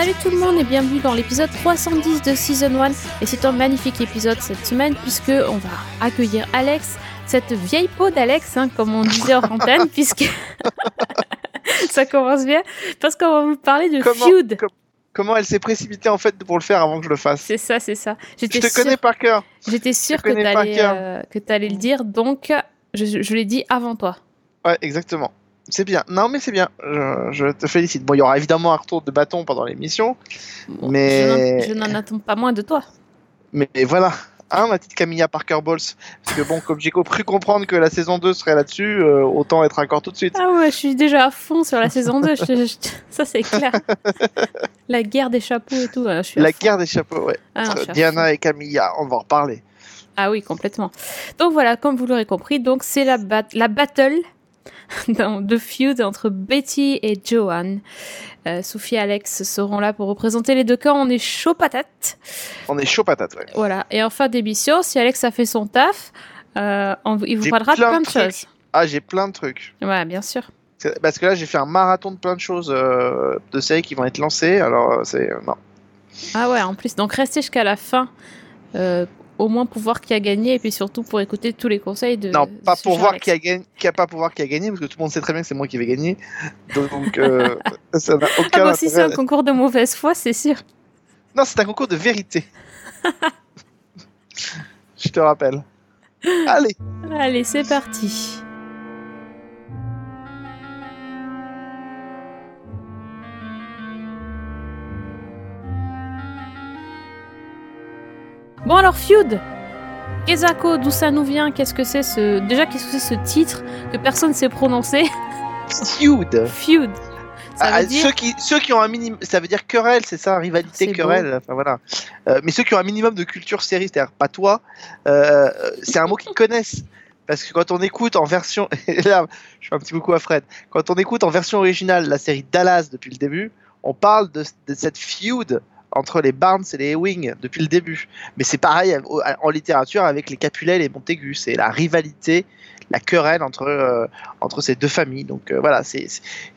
Salut tout le monde et bienvenue dans l'épisode 310 de Season 1 et c'est un magnifique épisode cette semaine puisque on va accueillir Alex, cette vieille peau d'Alex hein, comme on disait en antenne puisque ça commence bien parce qu'on va vous parler de Comment- feud. com- comment elle s'est précipitée en fait pour le faire avant que je le fasse C'est ça, c'est ça. Je te connais par cœur. j'étais sûre que t'allais cœur. euh, le dire donc je, je l'ai dit avant toi. Ouais, exactement. C'est bien. Non, mais c'est bien. Je, je te félicite. Bon, il y aura évidemment un retour de bâton pendant l'émission, Mais- je n'en- attends pas moins de toi. mais, mais voilà. Hein, ma petite Camilla Parker Bowles. Parce que bon, comme j'ai cru comprendre que la saison 2 serait là-dessus, euh, autant être accord tout de suite. Ah ouais, je suis déjà à fond sur la saison 2. je- je- ça, c'est clair. la guerre des chapeaux et tout. euh, Je suis à La fond. guerre des chapeaux, ouais. Ah, non, Entre à Diana et Camilla, on va en reparler. Ah oui, complètement. Donc voilà, comme vous l'aurez compris, donc c'est la, bat- la battle dans- de feud entre Betty et Joanne. Euh, Sophie et Alex seront là pour représenter les deux camps. On est chaud patate. On est chaud patate, ouais. Voilà. Et en fin d'émission, si Alex a fait son taf, euh, on- il vous parlera de plein plein de de trucs. choses. Ah, j'ai plein de trucs. Ouais, bien sûr. Parce que là, j'ai fait un marathon de plein de choses euh, de séries qui vont être lancées. Alors, c'est. non. Ah ouais, en plus, donc restez jusqu'à la fin. euh, au moins pour voir qui a gagné et puis surtout pour écouter tous les conseils de. Non, pas pour cher voir qui a gagné, qui a pas pour voir qui a gagné, parce que tout le monde sait très bien que c'est moi qui vais gagner. Donc, euh, ça n'a Ah aucun bah si c'est un concours de mauvaise foi, c'est sûr. Non, c'est un concours de vérité. Je te rappelle. Allez, Allez, c'est parti. Bon alors Feud Kezako, d'où ça nous vient? Qu'est-ce que c'est ce... Déjà, qu'est-ce que c'est ce titre que personne ne sait prononcer? Feud. Feud Ça Ah, veut dire... ceux, qui, ceux qui ont un minimum, ça veut dire querelle, c'est ça, rivalité, querelle. Enfin, voilà. Euh, mais ceux qui ont un minimum de culture série, c'est-à-dire pas toi, euh, c'est un mot qu'ils connaissent. Parce que quand on écoute en version, et là, je fais un petit coucou à Fred. Quand on écoute en version originale la série Dallas depuis le début, on parle de, de cette feud entre les Barnes et les Ewing depuis le début. Mais c'est pareil en, littérature avec les Capulet et les Montaigu. C'est la rivalité, la querelle entre, euh, entre ces deux familles. Donc euh, voilà, c'est,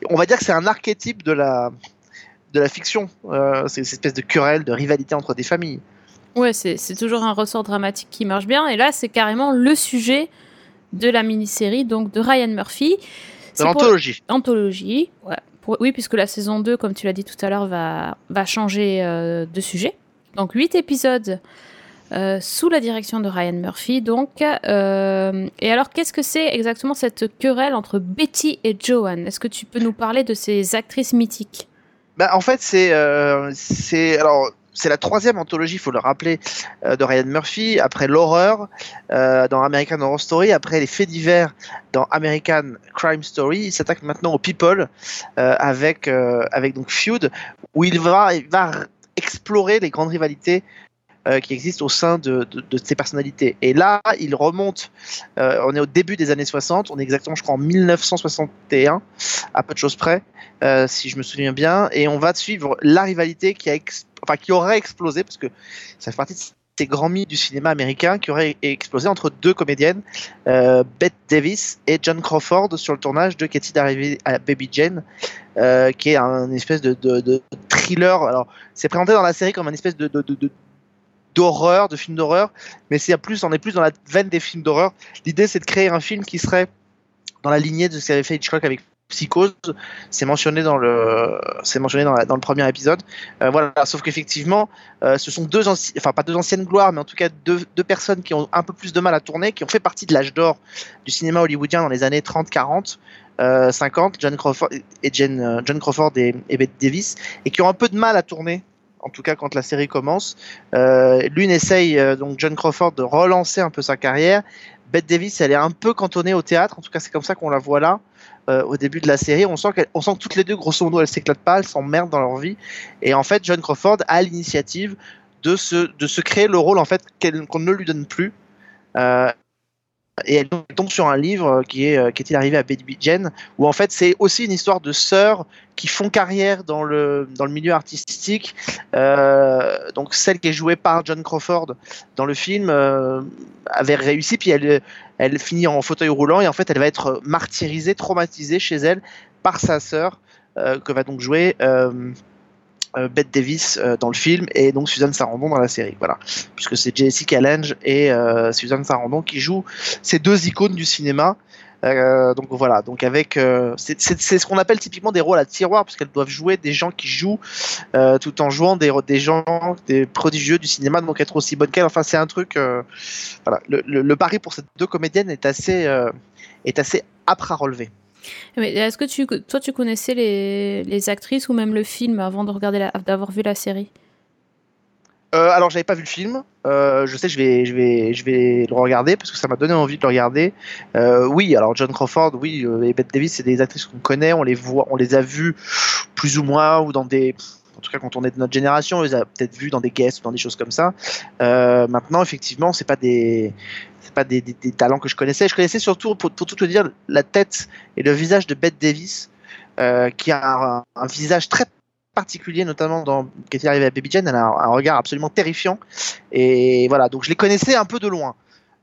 on va dire que c'est un archétype de la, de la fiction. Euh, c'est cette espèce de querelle, de rivalité entre des familles. Ouais, c'est toujours un ressort dramatique qui marche bien. Et là, c'est carrément le sujet de la mini-série, donc de Ryan Murphy. De l'anthologie. Anthologie, ouais. Oui, puisque la saison 2, comme tu l'as dit tout à l'heure, va, va changer euh, de sujet. Donc, 8 épisodes euh, sous la direction de Ryan Murphy. Donc, euh, et alors, qu'est-ce que c'est exactement cette querelle entre Betty et Joanne Est-ce que tu peux nous parler de ces actrices mythiques? Bah, en fait, c'est c'est alors c'est la troisième anthologie, il faut le rappeler, euh, de Ryan Murphy après l'horreur euh, dans American Horror Story, après les faits divers dans American Crime Story. Il s'attaque maintenant aux people euh, avec avec donc Feud où il va va explorer les grandes rivalités qui existent au sein de, de, ces personnalités. Et là, il remonte, on est au début des années 60, on est exactement, je crois, en 1961, à peu de choses près, si je me souviens bien, et on va suivre la rivalité qui, a enfin, qui aurait explosé, parce que ça fait partie de ces grands mythes du cinéma américain qui aurait explosé entre deux comédiennes, euh, Bette Davis et John Crawford, sur le tournage de Katie d'arrivée à Baby Jane, euh, qui est un espèce de, thriller. Alors, c'est présenté dans la série comme un espèce de, de- d'horreur, de film d'horreur, mais c'est plus, on est plus dans la veine des films d'horreur. L'idée, c'est de créer un film qui serait dans la lignée de ce qu'avait fait Hitchcock avec Psychose. C'est mentionné dans le, c'est mentionné dans, le premier épisode. Euh, voilà. Sauf qu'effectivement, euh, ce sont deux anciennes, enfin pas deux anciennes gloires, mais en tout cas deux, personnes qui ont un peu plus de mal à tourner, qui ont fait partie de l'âge d'or du cinéma hollywoodien dans les années 30, 40. euh, 50, John Crawford et Jane, John Crawford et, et Bette Davis, et qui ont un peu de mal à tourner, en tout cas quand la série commence. L'une essaye, donc John Crawford, de relancer un peu sa carrière. Bette Davis, elle est un peu cantonnée au théâtre, en tout cas c'est comme ça qu'on la voit là, euh, au début de la série. On sent, on sent que toutes les deux, grosso modo, elles s'éclatent pas, elles s'emmerdent dans leur vie. Et en fait, John Crawford a l'initiative de se, de se créer le rôle en fait qu'on ne lui donne plus. Euh, et elle tombe sur un livre qui est euh, qui est-il arrivé à Baby Jane où en fait c'est aussi une histoire de sœurs qui font carrière dans le dans le milieu artistique. Euh, donc celle qui est jouée par John Crawford dans le film euh, avait réussi puis elle elle finit en fauteuil roulant et en fait elle va être martyrisée traumatisée chez elle par sa sœur que va donc jouer Bette Davis dans le film et donc Suzanne Sarandon dans la série. Voilà, puisque c'est Jessica Lange et Suzanne Sarandon qui jouent ces deux icônes du cinéma. Euh, donc voilà, donc avec euh, c'est ce qu'on appelle typiquement des rôles à tiroir parce qu'elles doivent jouer des gens qui jouent euh, tout en jouant des, des gens des prodigieux du cinéma donc être aussi bonne qu'elles. Enfin c'est un truc voilà le, le, pari pour ces deux comédiennes est assez est assez âpre à relever. Est-ce que toi tu connaissais les, actrices ou même le film avant de regarder d'avoir vu la série? Euh, alors j'avais pas vu le film. Euh, je sais je vais je vais le regarder parce que ça m'a donné envie de le regarder. Euh, oui, alors John Crawford, oui, et Bette Davis, c'est des actrices qu'on connaît, on les voit, on les a vues plus ou moins ou dans des tout cas quand on est de notre génération, on les a peut-être vues dans des guests ou dans des choses comme ça. maintenant, effectivement, c'est pas des c'est pas des, des, talents que je connaissais. Je connaissais surtout pour, pour, tout te dire la tête et le visage de Bette Davis. qui a un, un, visage très particulier, notamment dans qui est arrivé à Baby Jane, elle a un, regard absolument terrifiant. Et voilà, donc je les connaissais un peu de loin.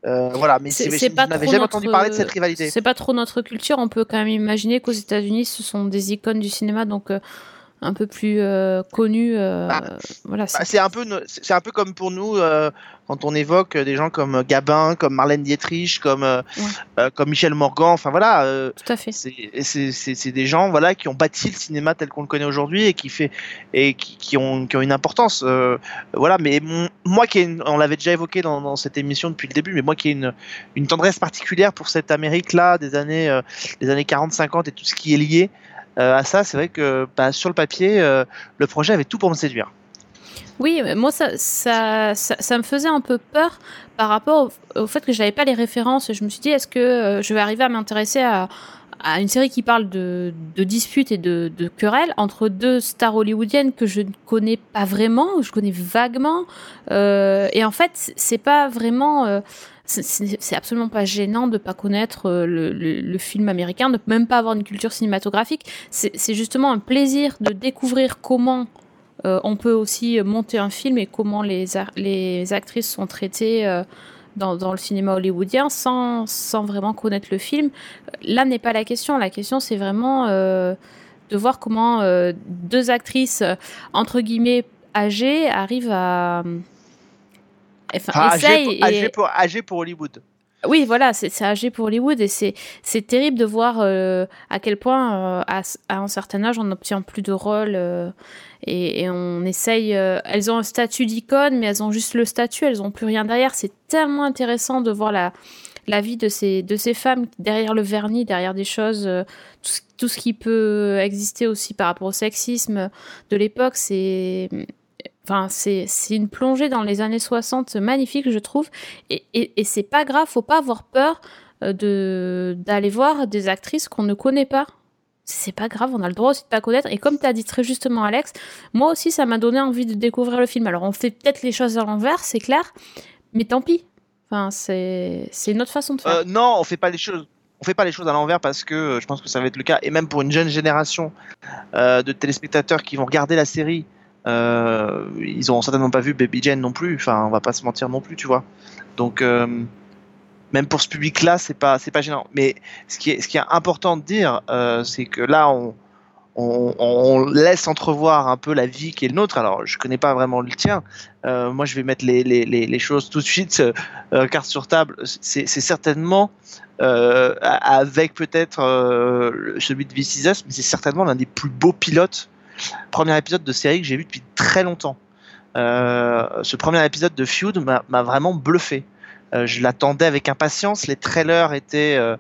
Euh, voilà, mais c'est, je n'avais jamais entendu parler de cette rivalité. C'est pas trop notre culture. On peut quand même imaginer qu'aux États-Unis, ce sont des icônes du cinéma, donc euh, un peu plus euh, connu. Euh, bah, voilà, bah, c'est un peu, c'est un peu comme pour nous euh, quand on évoque des gens comme Gabin, comme Marlène Dietrich, comme comme Michel Morgan. Enfin voilà. Tout à fait. C'est des gens voilà qui ont bâti le cinéma tel qu'on le connaît aujourd'hui et qui fait et qui, qui, ont, qui ont une importance. voilà. Mais moi qui on l'avait déjà évoqué dans, dans, cette émission depuis le début, mais moi qui ai une une tendresse particulière pour cette Amérique là des années des années 40-50 et tout ce qui est lié. Euh, à ça, c'est vrai que bah, sur le papier, euh, le projet avait tout pour me séduire. Oui, moi, ça, ça, ça, me faisait un peu peur par rapport au, fait que je n'avais pas les références. Je me suis dit, est-ce que euh, je vais arriver à m'intéresser à, une série qui parle de, disputes et de, querelles entre deux stars hollywoodiennes que je ne connais pas vraiment, je connais vaguement. Et en fait, c'est pas vraiment c'est absolument pas gênant de pas connaître euh, le, film américain, de même pas avoir une culture cinématographique. C'est justement un plaisir de découvrir comment euh, on peut aussi monter un film et comment les, actrices sont traitées euh, dans, le cinéma hollywoodien sans, sans, vraiment connaître le film. Là n'est pas la question. La question c'est vraiment de voir comment deux actrices entre guillemets âgées arrivent à Enfin, âgé, pour, âgé, pour, Hollywood. Oui, voilà, c'est âgé pour Hollywood et c'est terrible de voir euh, à quel point, euh, à, un certain âge, on n'obtient plus de rôle euh, et, on essaye. elles ont un statut d'icône, mais elles ont juste le statut, elles n'ont plus rien derrière. C'est tellement intéressant de voir la, la vie de ces, de ces femmes derrière le vernis, derrière des choses, tout tout, ce qui peut exister aussi par rapport au sexisme de l'époque. C'est Enfin, c'est une plongée dans les années 60 magnifique, je trouve. Et, et, c'est pas grave, faut pas avoir peur euh, de d'aller voir des actrices qu'on ne connaît pas. C'est pas grave, on a le droit aussi de pas connaître. Et comme tu as dit très justement, Alex, moi aussi, ça m'a donné envie de découvrir le film. Alors, on fait peut-être les choses à l'envers, c'est clair, mais tant pis. Enfin, c'est une autre façon de faire. Euh, non, on fait pas les choses on fait pas les choses à l'envers parce que euh, je pense que ça va être le cas et même pour une jeune génération de téléspectateurs qui vont regarder la série euh, ils ont certainement pas vu Baby Jane non plus. Enfin, on va pas se mentir non plus, tu vois. Donc, euh, même pour ce public-là, c'est pas, c'est pas gênant. Mais ce qui est, ce qui est important de dire, euh, c'est que là, on, on, laisse entrevoir un peu la vie qui est le nôtre. Alors, je connais pas vraiment le tien. moi, je vais mettre les, les, les, choses tout de suite, carte sur table. C'est certainement, avec peut-être celui de V6 mais c'est certainement l'un des plus beaux pilotes premier épisode de série que j'ai vu depuis très longtemps. Euh, ce premier épisode de Feud m'a vraiment bluffé. Euh, je l'attendais avec impatience. Les trailers étaient, euh,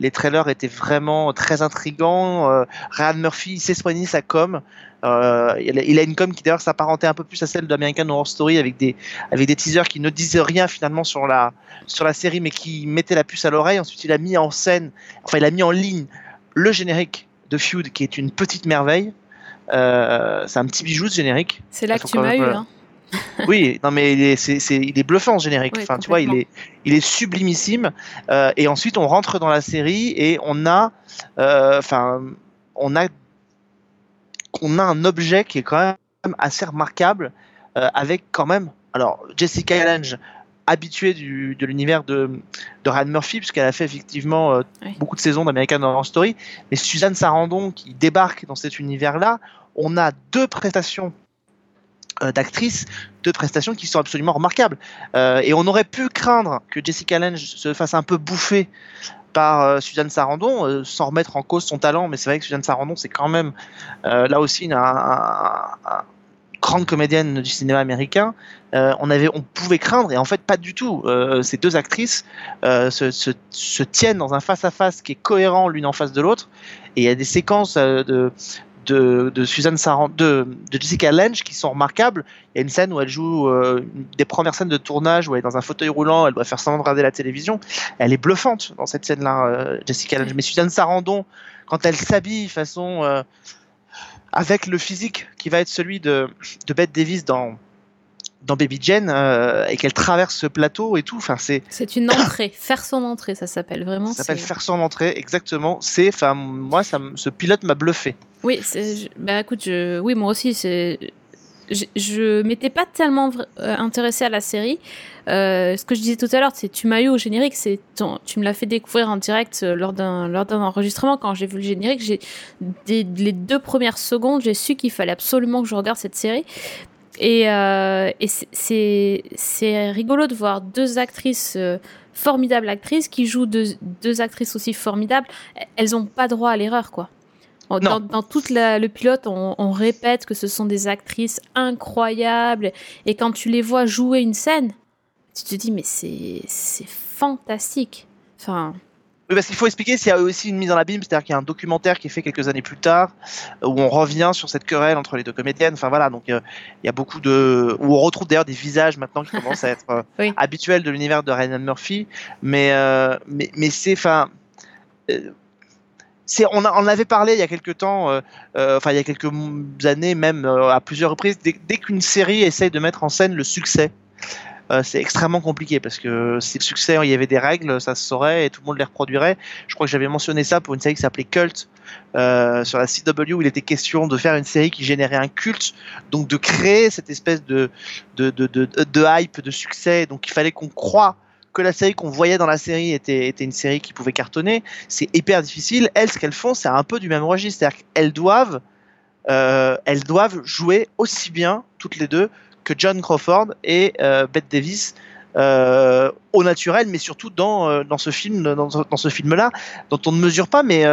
les trailers étaient vraiment très intrigants. Ryan Murphy s'est soigné sa com. il, a, une com qui d'ailleurs s'apparentait un peu plus à celle d'American Horror Story avec des, avec des teasers qui ne disaient rien finalement sur la, sur la série mais qui mettaient la puce à l'oreille. Ensuite, il a mis en scène, enfin, il a mis en ligne le générique de Feud qui est une petite merveille. Euh, c'est un petit bijou ce générique. C'est là que tu m'as eu. Hein. oui, non mais il est, il est bluffant ce générique. enfin, tu vois, il est, il est sublimissime. Euh, et ensuite, on rentre dans la série et on a, euh, enfin, on a, on a un objet qui est quand même assez remarquable, avec quand même, alors Jessica Lange habituée du, de l'univers de, de Ryan Murphy, puisqu'elle a fait effectivement beaucoup de saisons d'American Horror Story, mais Suzanne Sarandon qui débarque dans cet univers-là, on a deux prestations d'actrices, de prestations qui sont absolument remarquables. et on aurait pu craindre que Jessica Lange se fasse un peu bouffer par Suzanne Sarandon, sans remettre en cause son talent, mais c'est vrai que Suzanne Sarandon, c'est quand même là aussi une, grande comédienne du cinéma américain. on, pouvait craindre, et en fait pas du tout. ces deux actrices se, tiennent dans un face-à-face qui est cohérent l'une en face de l'autre, et il y a des séquences de, de, Suzanne Sarand, de, Jessica Lange qui sont remarquables. Il y a une scène où elle joue euh, des premières scènes de tournage où elle est dans un fauteuil roulant, elle doit faire semblant de regarder la télévision. Elle est bluffante dans cette scène-là, euh, Jessica Lange. Mais Suzanne Sarandon, quand elle s'habille façon euh, avec le physique qui va être celui de, de Bette Davis dans dans Baby Jane et qu'elle traverse ce plateau et tout. Enfin, c'est. C'est une entrée, faire son entrée, ça s'appelle vraiment. Ça s'appelle faire son entrée, exactement. C'est, enfin, moi, ça, ce pilote m'a bluffé. Oui, bah écoute, je, oui, moi aussi, c'est. Je, je m'étais pas tellement euh, intéressée à la série. Euh, ce que je disais tout à l'heure, c'est tu m'as eu au générique, c'est tu me l'as fait découvrir en direct euh, lors d'un lors d'un enregistrement. Quand j'ai vu le générique, j'ai les deux premières secondes, j'ai su qu'il fallait absolument que je regarde cette série. Et, euh, et c'est c'est rigolo de voir deux actrices. Euh, formidables actrices qui jouent deux, deux actrices aussi formidables, elles ont pas droit à l'erreur quoi. Dans, dans, tout le pilote, on, répète que ce sont des actrices incroyables. Et quand tu les vois jouer une scène, tu te dis, mais c'est fantastique. Enfin. Oui, parce qu'il faut expliquer, a aussi une mise en abîme, c'est-à-dire qu'il y a un documentaire qui est fait quelques années plus tard, où on revient sur cette querelle entre les deux comédiennes. Enfin voilà, donc euh, il y a beaucoup de. où on retrouve d'ailleurs des visages maintenant qui commencent à être euh, habituels de l'univers de Ryan Murphy. Mais, euh, mais, mais c'est. Enfin on, en avait parlé il y a quelques temps, euh, euh, enfin il y a quelques années même euh, à plusieurs reprises. Dès, qu'une série essaye de mettre en scène le succès, c'est extrêmement compliqué parce que si le succès, il y avait des règles, ça se saurait et tout le monde les reproduirait. Je crois que j'avais mentionné ça pour une série qui s'appelait Cult sur la CW où il était question de faire une série qui générait un culte, donc de créer cette espèce de, de, de, de hype, de succès. Donc il fallait qu'on croie que la série qu'on voyait dans la série était, était une série qui pouvait cartonner. C'est hyper difficile. Elles, ce qu'elles font, c'est un peu du même registre. C'est-à-dire qu'elles doivent, euh, elles doivent jouer aussi bien, toutes les deux, John Crawford et euh, Bette Davis. Euh, au naturel, mais surtout dans, euh, dans ce film, dans, ce film-là, dont on ne mesure pas. Mais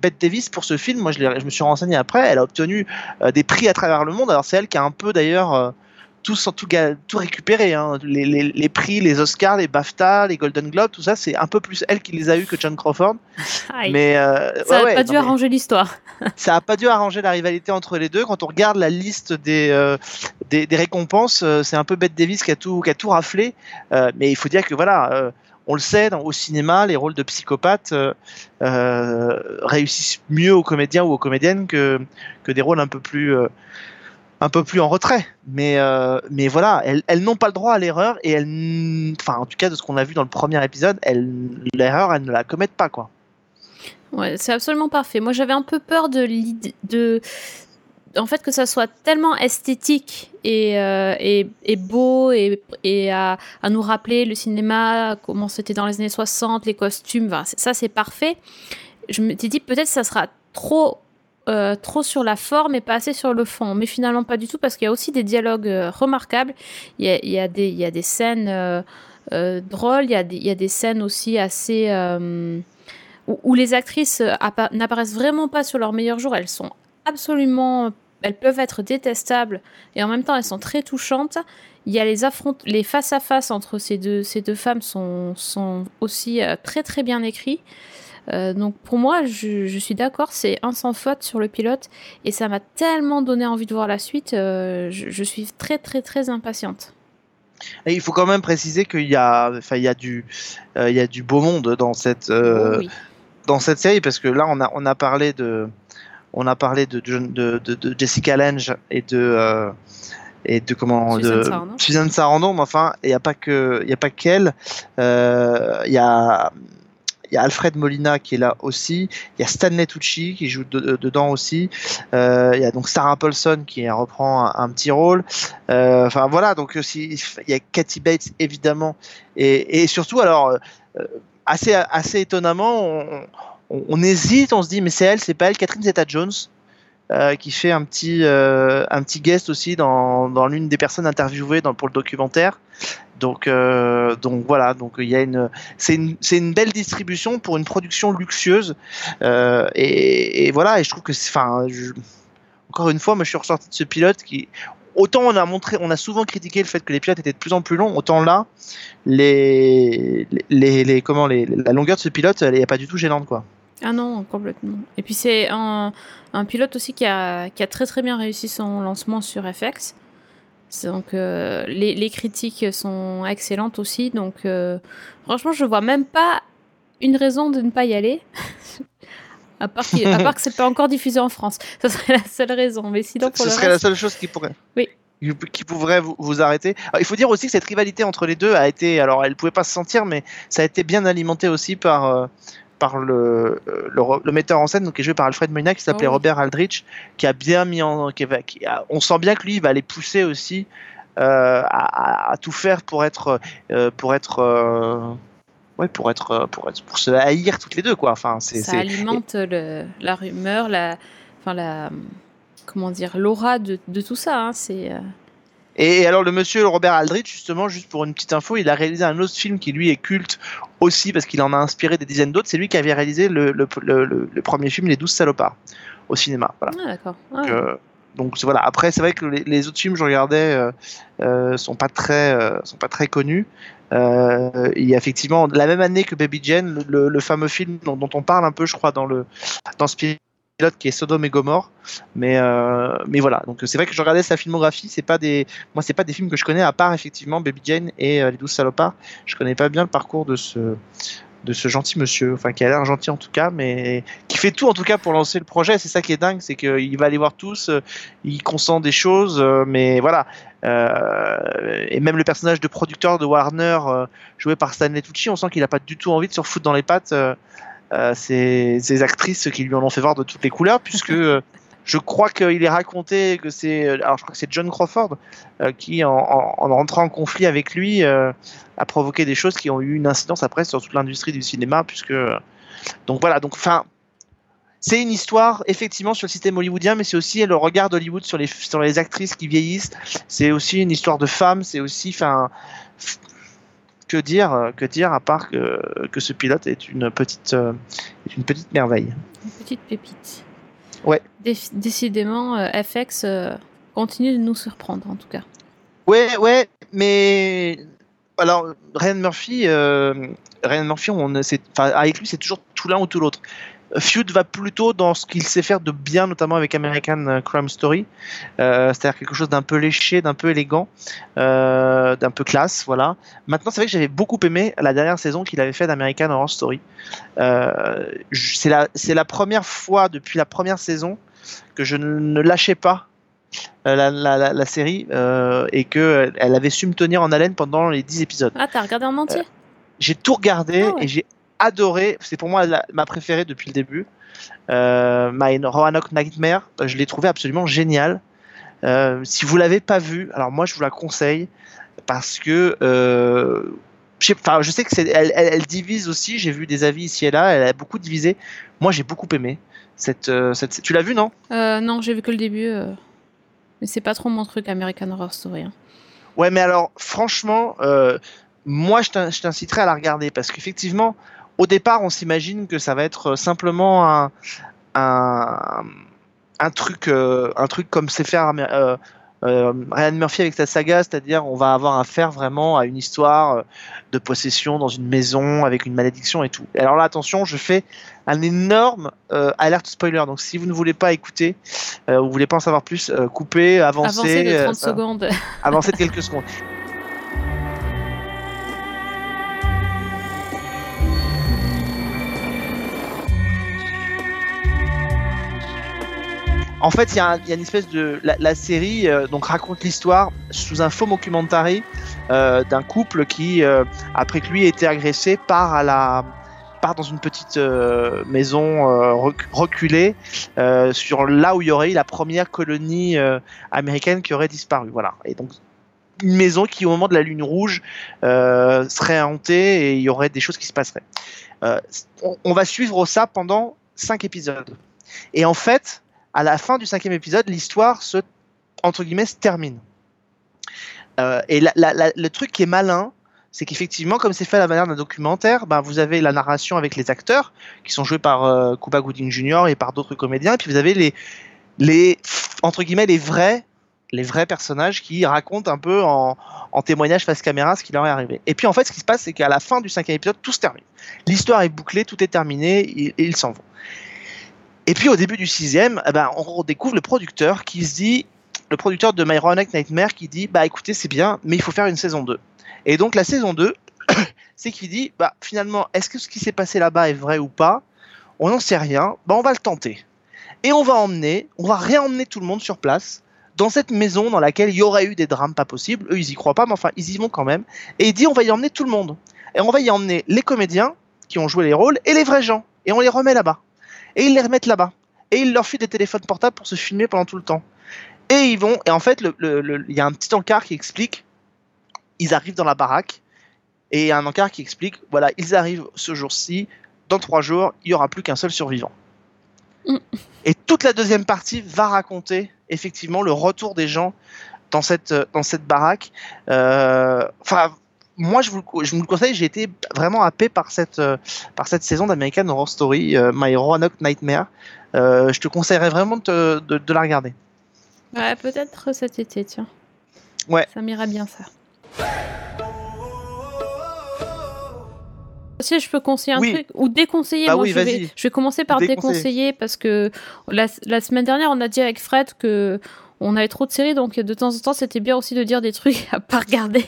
Bette Davis pour ce film, moi je, je, me suis renseigné après, elle a obtenu des prix à travers le monde. Alors c'est elle qui a un peu d'ailleurs tout, tout, tout récupéré. Hein. Les, les, les, prix, les Oscars, les BAFTA, les Golden Globes, tout ça, c'est un peu plus elle qui les a eu que John Crawford. Mais euh, ça n'a pas dû arranger l'histoire. ça n'a pas dû arranger la rivalité entre les deux. Quand on regarde la liste des, euh, des, des, récompenses, euh, c'est un peu Bette Davis qui a tout, qui a tout raflé. mais il faut dire que voilà. on le sait, dans, au cinéma, les rôles de psychopathes réussissent mieux aux comédiens ou aux comédiennes que, que des rôles un peu plus un peu plus en retrait. Mais, euh, mais voilà, elles, n'ont pas le droit à l'erreur et elles, enfin, en tout cas, de ce qu'on a vu dans le premier épisode, l'erreur, elles ne la commettent pas, quoi. Ouais, c'est absolument parfait. Moi, j'avais un peu peur de l'idée de, en fait, que ça soit tellement esthétique et, euh, beau et, à, nous rappeler le cinéma, comment c'était dans les années 60, les costumes, ça c'est parfait. Je me suis dit peut-être ça sera trop euh, trop sur la forme et pas assez sur le fond. Mais finalement, pas du tout, parce qu'il y a aussi des dialogues euh, remarquables. Il y a, des, il y a des scènes euh, drôles, il y, a des, il y a des scènes aussi assez. Où, les actrices n'apparaissent vraiment pas sur leur meilleur jour. Elles sont absolument. Elles peuvent être détestables et en même temps elles sont très touchantes. Il y a les affrontes, les face à face entre ces deux, ces deux femmes sont, sont aussi très très bien écrits. Euh, donc pour moi, je, je suis d'accord, c'est un sans faute sur le pilote et ça m'a tellement donné envie de voir la suite. Euh, je, je, suis très très très impatiente. Et il faut quand même préciser qu'il y a, enfin il y a du, euh, il y a du beau monde dans cette, euh, oui. dans cette série parce que là on a, on a parlé de, on a parlé de, de, de, de Jessica Lange et de euh, et de comment Suzanne de Sarandon. Suzanne Sarandon mais enfin il n'y a pas que il y a pas qu'elle euh, il y a il y a Alfred Molina qui est là aussi, il y a Stanley Tucci qui joue de, de, dedans aussi, euh, il y a donc Sarah Paulson qui reprend un, petit rôle, euh, enfin voilà, donc aussi, il y a Kathy Bates évidemment, et, surtout alors euh, assez, assez étonnamment, on, on, on, hésite, on se dit mais c'est elle, c'est pas elle, Catherine Zeta-Jones. Qui fait un petit, un petit guest aussi dans, dans l'une des personnes interviewées pour le documentaire. Donc, donc voilà, donc il y a une, c'est une, une belle distribution pour une production luxueuse. Et, et, voilà, et je trouve que, enfin, encore une fois, moi je suis ressorti de ce pilote qui, autant on a montré, on a souvent critiqué le fait que les pilotes étaient de plus en plus longs, autant là, les, les, les comment, les, la longueur de ce pilote, elle n'est pas du tout gênante, quoi. Ah non, complètement. Et puis c'est un, un, pilote aussi qui a, qui a très très bien réussi son lancement sur FX. Donc euh, les, les, critiques sont excellentes aussi. Donc euh, franchement, je vois même pas une raison de ne pas y aller. à, part à part que c'est pas encore diffusé en France. Ça serait la seule raison. Mais sinon, pour ce serait la seule chose qui pourrait. Oui qui pourrait vous, vous arrêter. Alors, il faut dire aussi que cette rivalité entre les deux a été, alors elle pouvait pas se sentir, mais ça a été bien alimenté aussi par euh, par le, le, le, metteur en scène donc, qui est joué par Alfred Molina qui s'appelait oh. Robert Aldrich qui a bien mis en qui, qui a, on sent bien que lui il va les pousser aussi euh, à, à, tout faire pour être euh, pour être euh, ouais pour être pour être pour se haïr toutes les deux quoi enfin c'est ça alimente le, la rumeur la enfin la comment dire l'aura de, de, tout ça hein, c'est euh, et alors le monsieur Robert Aldrich, justement, juste pour une petite info, il a réalisé un autre film qui lui est culte aussi parce qu'il en a inspiré des dizaines d'autres. C'est lui qui avait réalisé le, le, le, le, premier film Les Douze Salopards au cinéma. Voilà. Ah, d'accord. Ah. Donc, euh, donc, voilà. Après, c'est vrai que les, les, autres films que je regardais euh, euh, sont pas très, euh, sont pas très connus. Il y a effectivement la même année que Baby Jane, le, fameux film dont, dont, on parle un peu, je crois, dans le dans ce pilote qui est Sodome et Gomorre. Mais, euh, mais voilà, donc c'est vrai que je regardais sa filmographie, c'est pas des, moi c'est pas des films que je connais à part effectivement Baby Jane et euh, Les Douze Salopards. Je connais pas bien le parcours de ce, de ce gentil monsieur, enfin qui a l'air gentil en tout cas, mais qui fait tout en tout cas pour lancer le projet. C'est ça qui est dingue, c'est qu'il va aller voir tous, euh, il consent des choses, mais voilà. Et même le personnage de producteur de Warner, joué par Stanley Tucci, on sent qu'il a pas du tout envie de se refoutre dans les pattes ces, ces, actrices qui lui en ont fait voir de toutes les couleurs, puisque euh, je crois qu'il est raconté que c'est, alors je crois que c'est John Crawford euh, qui, en, en, en, rentrant en conflit avec lui, euh, a provoqué des choses qui ont eu une incidence après sur toute l'industrie du cinéma, puisque donc voilà, donc enfin. C'est une histoire effectivement sur le système hollywoodien, mais c'est aussi le regard d'Hollywood sur les, sur les actrices qui vieillissent. C'est aussi une histoire de femmes. C'est aussi, enfin, que dire, euh, que dire à part que, que ce pilote est une petite, euh, est une petite merveille. Une petite pépite. Ouais. décidément, euh, FX continue de nous surprendre en tout cas. Ouais, ouais, mais alors Ryan Murphy, euh, Ryan Murphy, on, avec lui, c'est toujours tout l'un ou tout l'autre. Feud va plutôt dans ce qu'il sait faire de bien, notamment avec American euh, Crime Story, euh, c'est-à-dire quelque chose d'un peu léché, d'un peu élégant, euh, d'un peu classe, voilà. Maintenant, c'est vrai que j'avais beaucoup aimé la dernière saison qu'il avait fait d'American Horror Story. Euh, c'est la, première fois depuis la première saison que je ne lâchais pas la, la, la, série et que elle avait su me tenir en haleine pendant les 10 épisodes. Ah, t'as regardé en entier? J'ai tout regardé ah ouais. et j'ai adoré. C'est pour moi la, ma préférée depuis le début. Euh, My Roanoke Nightmare, je l'ai trouvé absolument génial. Euh, si vous l'avez pas vu, alors moi je vous la conseille parce que euh, je, sais, je sais que c'est, elle, elle, elle, divise aussi. J'ai vu des avis ici et là. Elle a beaucoup divisé. Moi j'ai beaucoup aimé cette. euh, cette tu l'as vu non? Non, j'ai vu que le début. Mais c'est pas trop mon truc American Horror Story. Hein. Ouais, mais alors franchement, moi je t'inciterais à la regarder parce qu'effectivement, au départ, on s'imagine que ça va être simplement un, un, un truc, euh, un truc comme c'est faire euh, euh, Ryan Murphy avec sa saga, c'est-à-dire on va avoir affaire vraiment à une histoire de possession dans une maison avec une malédiction et tout. Alors là, attention, je fais un énorme euh, alerte spoiler. Donc si vous ne voulez pas écouter, euh, vous voulez pas en savoir plus, euh, coupez, avancez. Avancez de 30 secondes. avancez de quelques secondes. En fait, il y, a une espèce de la, série euh, donc raconte l'histoire sous un faux documentary euh, d'un couple qui, euh, après que lui ait été agressé, part la dans une petite maison reculée sur là où il y aurait eu la première colonie américaine qui aurait disparu. Voilà. Et donc une maison qui, au moment de la lune rouge, serait hantée et il y aurait des choses qui se passeraient. On, on va suivre ça pendant cinq épisodes. Et en fait, à la fin du cinquième épisode, l'histoire se entre guillemets se termine. Euh, et le truc qui est malin, c'est qu'effectivement, comme c'est fait à la manière d'un documentaire, ben, vous avez la narration avec les acteurs qui sont joués par euh, Cuba Gooding Jr. et par d'autres comédiens, et puis vous avez les, les entre guillemets les vrais, les vrais personnages qui racontent un peu en, témoignage face caméra ce qui leur est arrivé. Et puis en fait, ce qui se passe, c'est qu'à la fin du cinquième épisode, tout se termine. L'histoire est bouclée, tout est terminé, et ils s'en vont. Et puis au début du sixième, eh ben, on découvre le producteur qui se dit, le producteur de My Roanoke Nightmare qui dit, bah écoutez, c'est bien, mais il faut faire une saison 2. Et donc la saison 2, c'est qu'il dit, bah finalement, est-ce que ce qui s'est passé là-bas est vrai ou pas? On n'en sait rien, bah on va le tenter. Et on va emmener, on va réemmener tout le monde sur place, dans cette maison dans laquelle il y aurait eu des drames pas possibles. Eux, ils y croient pas, mais enfin, ils y vont quand même. Et il dit, on va y emmener tout le monde. Et on va y emmener les comédiens qui ont joué les rôles et les vrais gens. Et on les remet là-bas. Et ils les remettent là-bas. Et ils leur filent des téléphones portables pour se filmer pendant tout le temps. Et ils vont, et en fait, il y a un petit encart qui explique, ils arrivent dans la baraque, et il y a un encart qui explique, voilà, ils arrivent ce jour-ci, dans trois jours, il y aura plus qu'un seul survivant. Mm. Et toute la deuxième partie va raconter effectivement le retour des gens dans cette, euh, dans cette baraque. Euh, Enfin, moi, je vous, le- je vous le conseille, j'ai été vraiment happé par cette, euh, par cette saison d'American Horror Story, euh, My Roanoke Nightmare. Euh, je te conseillerais vraiment de, te- de- de la regarder. Ouais, peut-être cet été, tiens. Ouais. Ça m'ira bien, ça. Si je peux conseiller un Oui. truc ou déconseiller, Bah moi oui, je, vais, vas-y. je vais commencer par Déconseiller. déconseiller parce que la, la semaine dernière on a dit avec Fred que on avait trop de séries donc de temps en temps c'était bien aussi de dire des trucs à pas regarder.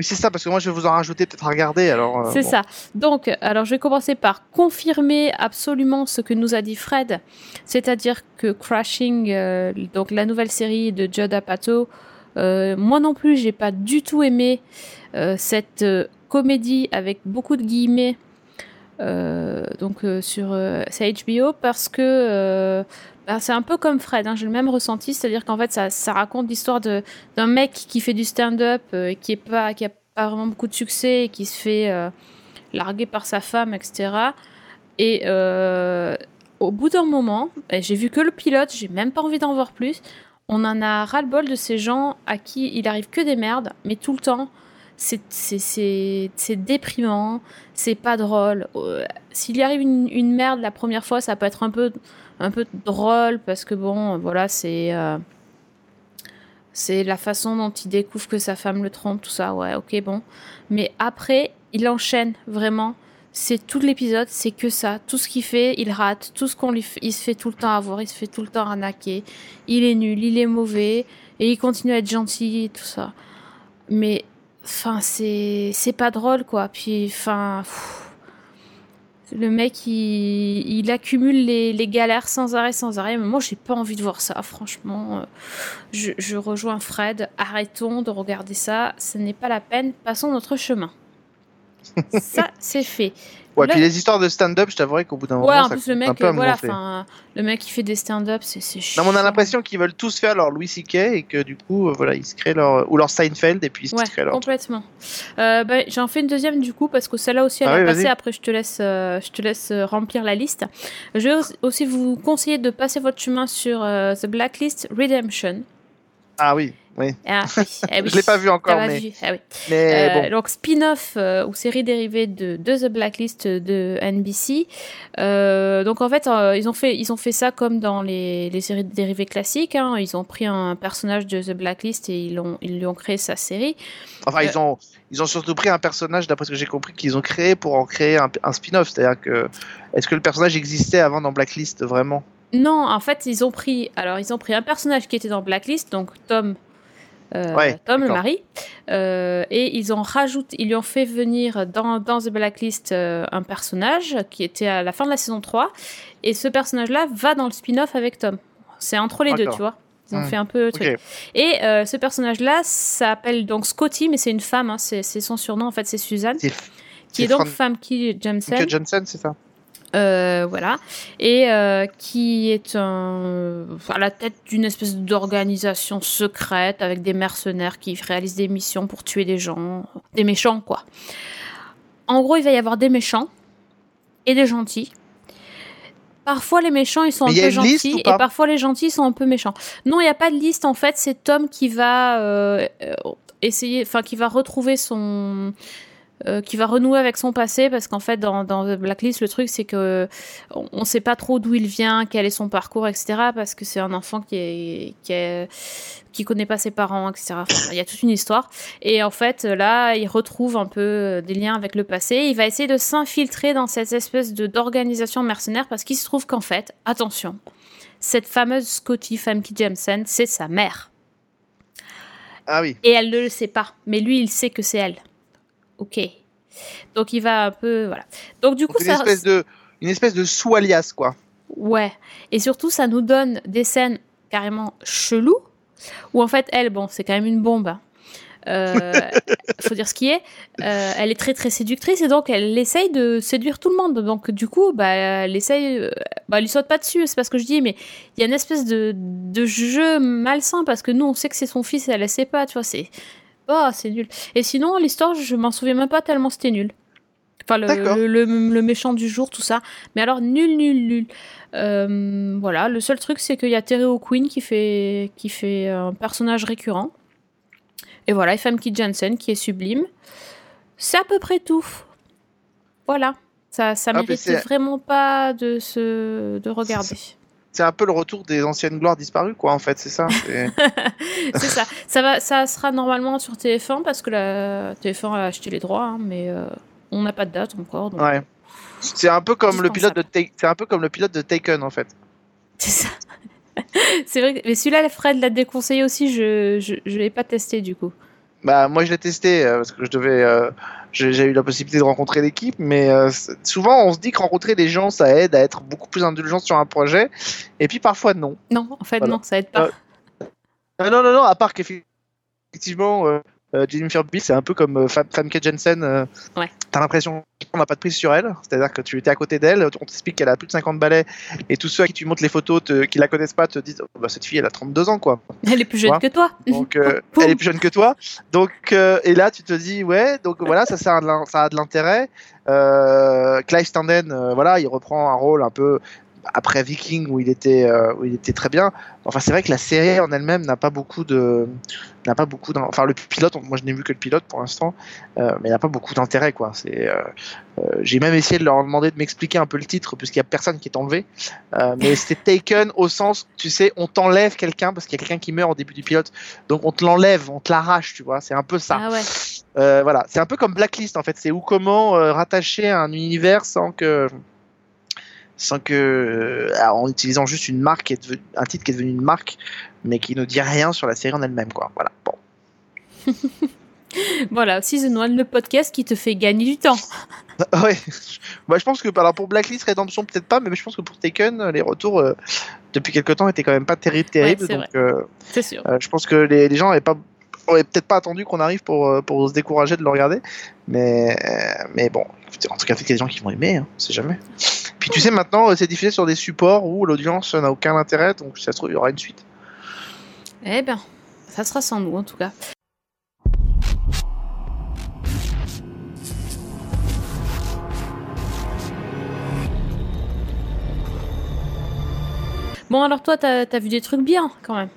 Oui, c'est ça, parce que moi, je vais vous en rajouter peut-être à regarder. Alors, euh, C'est bon. ça. Donc, alors je vais commencer par confirmer absolument ce que nous a dit Fred, c'est-à-dire que Crashing, euh, donc la nouvelle série de Judd Apatow, euh, moi non plus, j'ai pas du tout aimé cette comédie avec beaucoup de guillemets. donc sur c'est HBO parce que c'est un peu comme Fred, hein, j'ai le même ressenti, c'est-à-dire qu'en fait ça, raconte l'histoire d'un mec qui fait du stand-up, euh, qui est pas qui a pas vraiment beaucoup de succès et qui se fait euh, larguer par sa femme, etc. Et euh, au bout d'un moment, j'ai vu que le pilote, j'ai même pas envie d'en voir plus. On en a ras-le-bol de ces gens à qui il arrive que des merdes, mais tout le temps, c'est- déprimant, c'est pas drôle. S'il y arrive une, une merde la première fois, ça peut être un peu, un peu drôle parce que bon, voilà, c'est. euh, c'est la façon dont il découvre que sa femme le trompe, tout ça, ouais, ok, bon. Mais après, il enchaîne vraiment. C'est tout l'épisode, c'est que ça. Tout ce qu'il fait, il rate. Tout ce qu'on lui fait, il se fait tout le temps avoir, il se fait tout le temps arnaquer. Il est nul, il est mauvais, et il continue à être gentil, tout ça. Mais, enfin, c'est, c'est pas drôle, quoi. Puis, enfin, le mec, il, il accumule les, les galères sans arrêt, sans arrêt. Mais moi, j'ai pas envie de voir ça, franchement. Euh, Je, je rejoins Fred. Arrêtons de regarder ça. Ce n'est pas la peine. Passons notre chemin. ça, c'est fait. Ouais, Là- puis les histoires de stand-up, je t'avouerais qu'au bout d'un moment, Ouais, en ça plus, le mec, un peu à me voilà, le mec qui fait des stand-up, c'est chiant. Non, mais on a l'impression qu'ils veulent tous faire leur Louis C.K. et que du coup, euh, voilà, ils se créent leur. ou leur Seinfeld et puis ils se Ouais, créent leur. complètement. Euh, bah, J'en fais une deuxième du coup parce que celle-là aussi elle Ah oui, vas-y. Après, je te laisse, euh, je te laisse euh, remplir la liste. Je vais aussi- vous conseiller de passer votre chemin sur euh, The Blacklist Redemption. Ah oui, oui. Ah, oui, eh oui. Je l'ai pas vu encore, mais- vu, ah oui. Mais Euh, bon. Donc spin-off euh, ou série dérivée de, de The Blacklist de NBC. Euh, donc en fait, ils ont fait ils ont fait ça comme dans les, les séries dérivées classiques. hein. Ils ont pris un personnage de The Blacklist et ils ont ils lui ont créé sa série. Enfin, ils ont, ils ont surtout pris un personnage, d'après ce que j'ai compris, qu'ils ont créé pour en créer un, un spin-off. C'est-à-dire que. Est-ce que le personnage existait avant dans Blacklist vraiment? Non, en fait, ils ont pris alors ils ont pris un personnage qui était dans Blacklist, donc Tom. Euh, Ouais, Tom le mari. Euh, et ils ont rajouté ils lui ont fait venir dans, dans The Blacklist euh, un personnage qui était à la fin de la saison 3 et ce personnage là va dans le spin-off avec Tom. C'est entre les deux tu vois. Ils ont Hmm. fait un peu le truc. Et euh, ce personnage là s'appelle donc Scotty mais c'est une femme hein, c'est son surnom en fait c'est Suzanne qui est donc Famke Janssen Famke Johnson, c'est ça? Euh, voilà, et euh, qui est un, à la tête d'une espèce d'organisation secrète avec des mercenaires qui réalisent des missions pour tuer des gens, des méchants quoi. En gros, il va y avoir des méchants et des gentils. parfois les méchants ils sont un peu gentils et parfois les gentils sont un peu méchants. Non, il n'y a pas de liste en fait. C'est Tom qui va euh, essayer, enfin qui va retrouver son euh, qui va renouer avec son passé parce qu'en fait dans, dans Blacklist le truc c'est que on, ne sait pas trop d'où il vient, quel est son parcours, etc. Parce que c'est un enfant qui est, qui est qui connaît pas ses parents, etc. il y a toute une histoire. Et en fait là il retrouve un peu euh, des liens avec le passé. Il va essayer de s'infiltrer dans cette espèce de d'organisation mercenaire parce qu'il se trouve qu'en fait, attention, cette fameuse Scotty Famke Jameson, c'est sa mère. Ah oui. Et elle ne le sait pas, mais lui il sait que c'est elle ok. Donc il va un peu voilà. Donc du coup une espèce de une espèce de sous-alias quoi. Ouais. Et surtout ça nous donne des scènes carrément cheloues où en fait elle bon c'est quand même une bombe. Hein. Euh, faut dire ce qui est. Euh, elle est très très séductrice et donc elle essaye de séduire tout le monde. Donc du coup, bah, elle essaye, euh, bah, elle lui saute pas dessus, c'est pas ce que je dis, mais il y a une espèce de, de jeu malsain parce que nous on sait que c'est son fils et elle ne sait pas, tu vois. C'est Oh, c'est nul. Et sinon, l'histoire, je m'en souviens même pas tellement c'était nul. Enfin, le, le, méchant du jour, tout ça. Mais alors, nul, nul, nul. Euh, voilà, le seul truc, c'est qu'il y a Terry O'Quinn qui fait, qui fait un personnage récurrent. Et voilà, et Famke Janssen qui est sublime. C'est à peu près tout. Voilà. Ça, ça ah, mérite vraiment pas de, se, de regarder c'est un peu le retour des anciennes gloires disparues, quoi, en fait, c'est ça. C'est ça. Ça, va, ça sera normalement sur TF1 parce que la TF1 a acheté les droits, hein, mais euh, on n'a pas de date encore. Ouais. C'est un peu comme le pilote de c'est un peu comme le pilote de Taken, en fait. C'est ça. c'est vrai. Mais celui-là, Fred l'a déconseillé aussi. Je je, l'ai pas testé du coup. Bah moi je l'ai testé euh, parce que je devais. Euh, j'ai eu la possibilité de rencontrer l'équipe, mais euh, souvent on se dit que rencontrer des gens ça aide à être beaucoup plus indulgent sur un projet, et puis parfois non. Non, en fait non, ça aide pas. non, non, non, à part qu'effectivement euh, Jennifer Bill, c'est un peu comme euh, Famke Jensen. Euh, ouais. T'as l'impression qu'on n'a pas de prise sur elle, c'est-à-dire que tu étais à côté d'elle, on t'explique qu'elle a plus de 50 balais, et tous ceux à qui tu montres les photos qui la connaissent pas te disent oh, bah, cette fille elle a 32 ans quoi. Elle est plus jeune que toi. Donc elle est plus jeune que toi. Donc et là tu te dis ouais donc voilà ça, ça a de l'intérêt. Clive Standen voilà il reprend un rôle un peu après Viking où il était euh, où il était très bien. Enfin, c'est vrai que la série en elle-même n'a pas beaucoup de n'a pas beaucoup enfin le pilote moi je n'ai vu que le pilote pour l'instant euh, mais il n'y a pas beaucoup d'intérêt quoi. C'est euh, j'ai même essayé de leur demander de m'expliquer un peu le titre puisqu'il y a personne qui est enlevé. Mais c'était taken au sens tu sais on t'enlève quelqu'un parce qu'il y a quelqu'un qui meurt au début du pilote. Donc on te l'enlève on te l'arrache tu vois. C'est un peu ça. Ah ouais. voilà. C'est un peu comme Blacklist en fait. C'est où comment rattacher un univers sans que sans que euh, en utilisant juste une marque qui est un titre qui est devenu une marque mais qui ne dit rien sur la série en elle-même quoi voilà bon voilà Season 1 le podcast qui te fait gagner du temps ouais bah, je pense que alors pour Blacklist Redemption peut-être pas mais je pense que pour Taken les retours euh, depuis quelques temps étaient quand même pas terribles terribles donc euh, sûr. je pense que les, les gens n'avaient pas peut-être pas attendu qu'on arrive pour, pour se décourager de le regarder. Mais, mais bon, en tout cas, il y a des gens qui vont aimer, hein, on sait jamais. Puis tu sais, maintenant, c'est diffusé sur des supports où l'audience n'a aucun intérêt, donc ça se trouve, il y aura une suite. Eh bien, ça sera sans nous en tout cas. Bon, alors toi, t'as as vu des trucs bien quand même.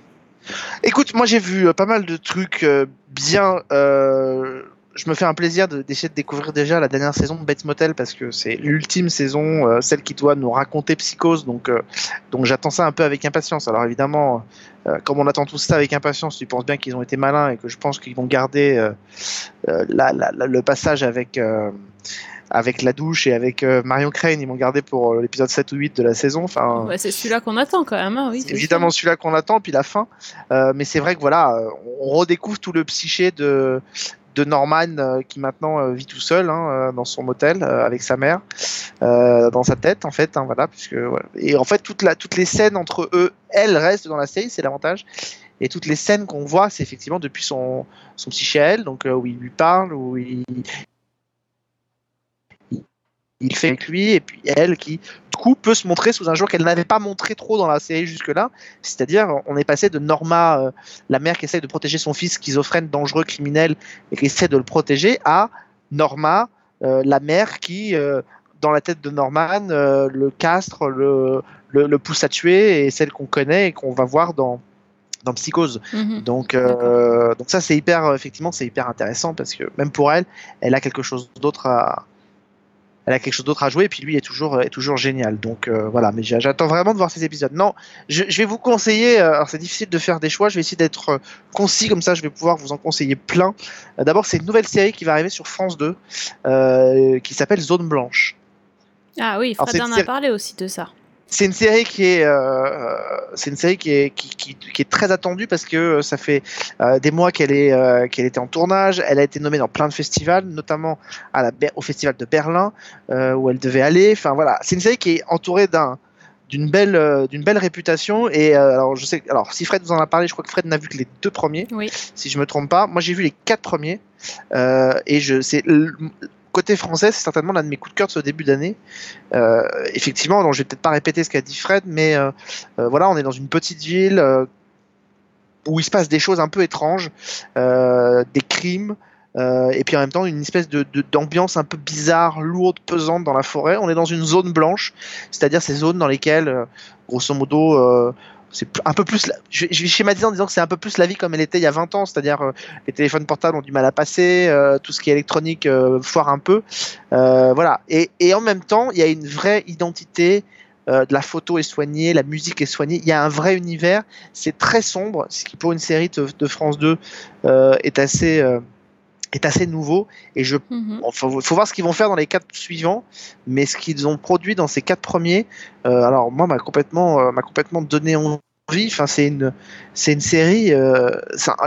Écoute, moi j'ai vu euh, pas mal de trucs euh, bien. Euh, je me fais un plaisir d'essayer de, découvrir déjà la dernière saison de Bates Motel parce que c'est l'ultime saison, euh, celle qui doit nous raconter Psychose. Donc, euh, donc j'attends ça un peu avec impatience. Alors évidemment, euh, comme on attend tout ça avec impatience, tu penses bien qu'ils ont été malins et que je pense qu'ils vont garder le passage avec avec la douche et avec Marion Crane, ils vont garder pour l'épisode 7 ou 8 de la saison. Enfin, c'est celui-là qu'on attend quand même. Hein, oui, évidemment celui-là qu'on attend, puis la fin. mais c'est vrai que voilà, on redécouvre tout le psyché de, de Norman euh, qui maintenant euh, vit tout seul hein, euh, dans son motel avec sa mère dans sa tête en fait hein, et en fait toutes les scènes entre eux elles restent dans la série c'est l'avantage. Et toutes les scènes qu'on voit c'est effectivement depuis son son psyché elle donc où il lui parle où il il fait avec lui et puis elle qui coup peut se montrer sous un jour qu'elle n'avait pas montré trop dans la série jusque-là. C'est-à-dire on est passé de Norma, euh, la mère qui essaie de protéger son fils schizophrène, dangereux, criminel et qui essaie de le protéger, à Norma, euh, la mère qui euh, dans la tête de Norman, le castre, le, le, pousse à tuer et celle qu'on connaît et qu'on va voir dans dans Psychose. Mhm. Donc, donc ça c'est hyper effectivement c'est hyper intéressant parce que même pour elle, elle a quelque chose d'autre à, elle a quelque chose d'autre à jouer, et puis lui est toujours, est toujours génial. Donc euh, voilà, mais j'attends vraiment de voir ces épisodes. Non, je, vais vous conseiller, euh, alors c'est difficile de faire des choix, je vais essayer d'être euh, concis, comme ça je vais pouvoir vous en conseiller plein. D'abord, c'est une nouvelle série qui va arriver sur France 2, qui s'appelle Zone Blanche. Ah oui, Fred en a parlé aussi de ça c'est une série qui est, euh, c'est une série qui est, qui, qui, qui, est très attendue parce que euh, ça fait euh, des mois qu'elle est, euh, qu'elle était en tournage. Elle a été nommée dans plein de festivals, notamment à la, au festival de Berlin euh, où elle devait aller. Enfin voilà, c'est une série qui est entourée d'un d'une belle d'une belle réputation et alors je sais alors si Fred vous en a parlé je crois que Fred n'a vu que les deux premiers oui. si je me trompe pas moi j'ai vu les quatre premiers et je c'est côté français, c'est certainement l'un de mes coups de cœur de ce début d'année. Euh, effectivement, donc je vais peut-être pas répéter ce qu'a dit Fred, mais euh, euh, voilà, on est dans une petite ville où il se passe des choses un peu étranges, des crimes. et puis en même temps une espèce de d'ambiance un peu bizarre, lourde, pesante dans la forêt. On est dans une zone blanche, c'est-à-dire ces zones dans lesquelles, grosso modo, c'est un peu plus. Je, vais en disant que c'est un peu plus la vie comme elle était il y a 20 ans, c'est-à-dire euh, les téléphones portables ont du mal à passer, euh, tout ce qui est électronique euh, foire un peu. voilà. Et, et, en même temps, il y a une vraie identité. de la photo est soignée, la musique est soignée. Il y a un vrai univers. C'est très sombre, ce qui pour une série de France 2 est assez est assez nouveau et je mhm. faut, voir ce qu'ils vont faire dans les quatre suivants mais ce qu'ils ont produit dans ces quatre premiers euh, alors moi m'a complètement euh, m'a complètement donné envie. Enfin c'est une c'est une série euh,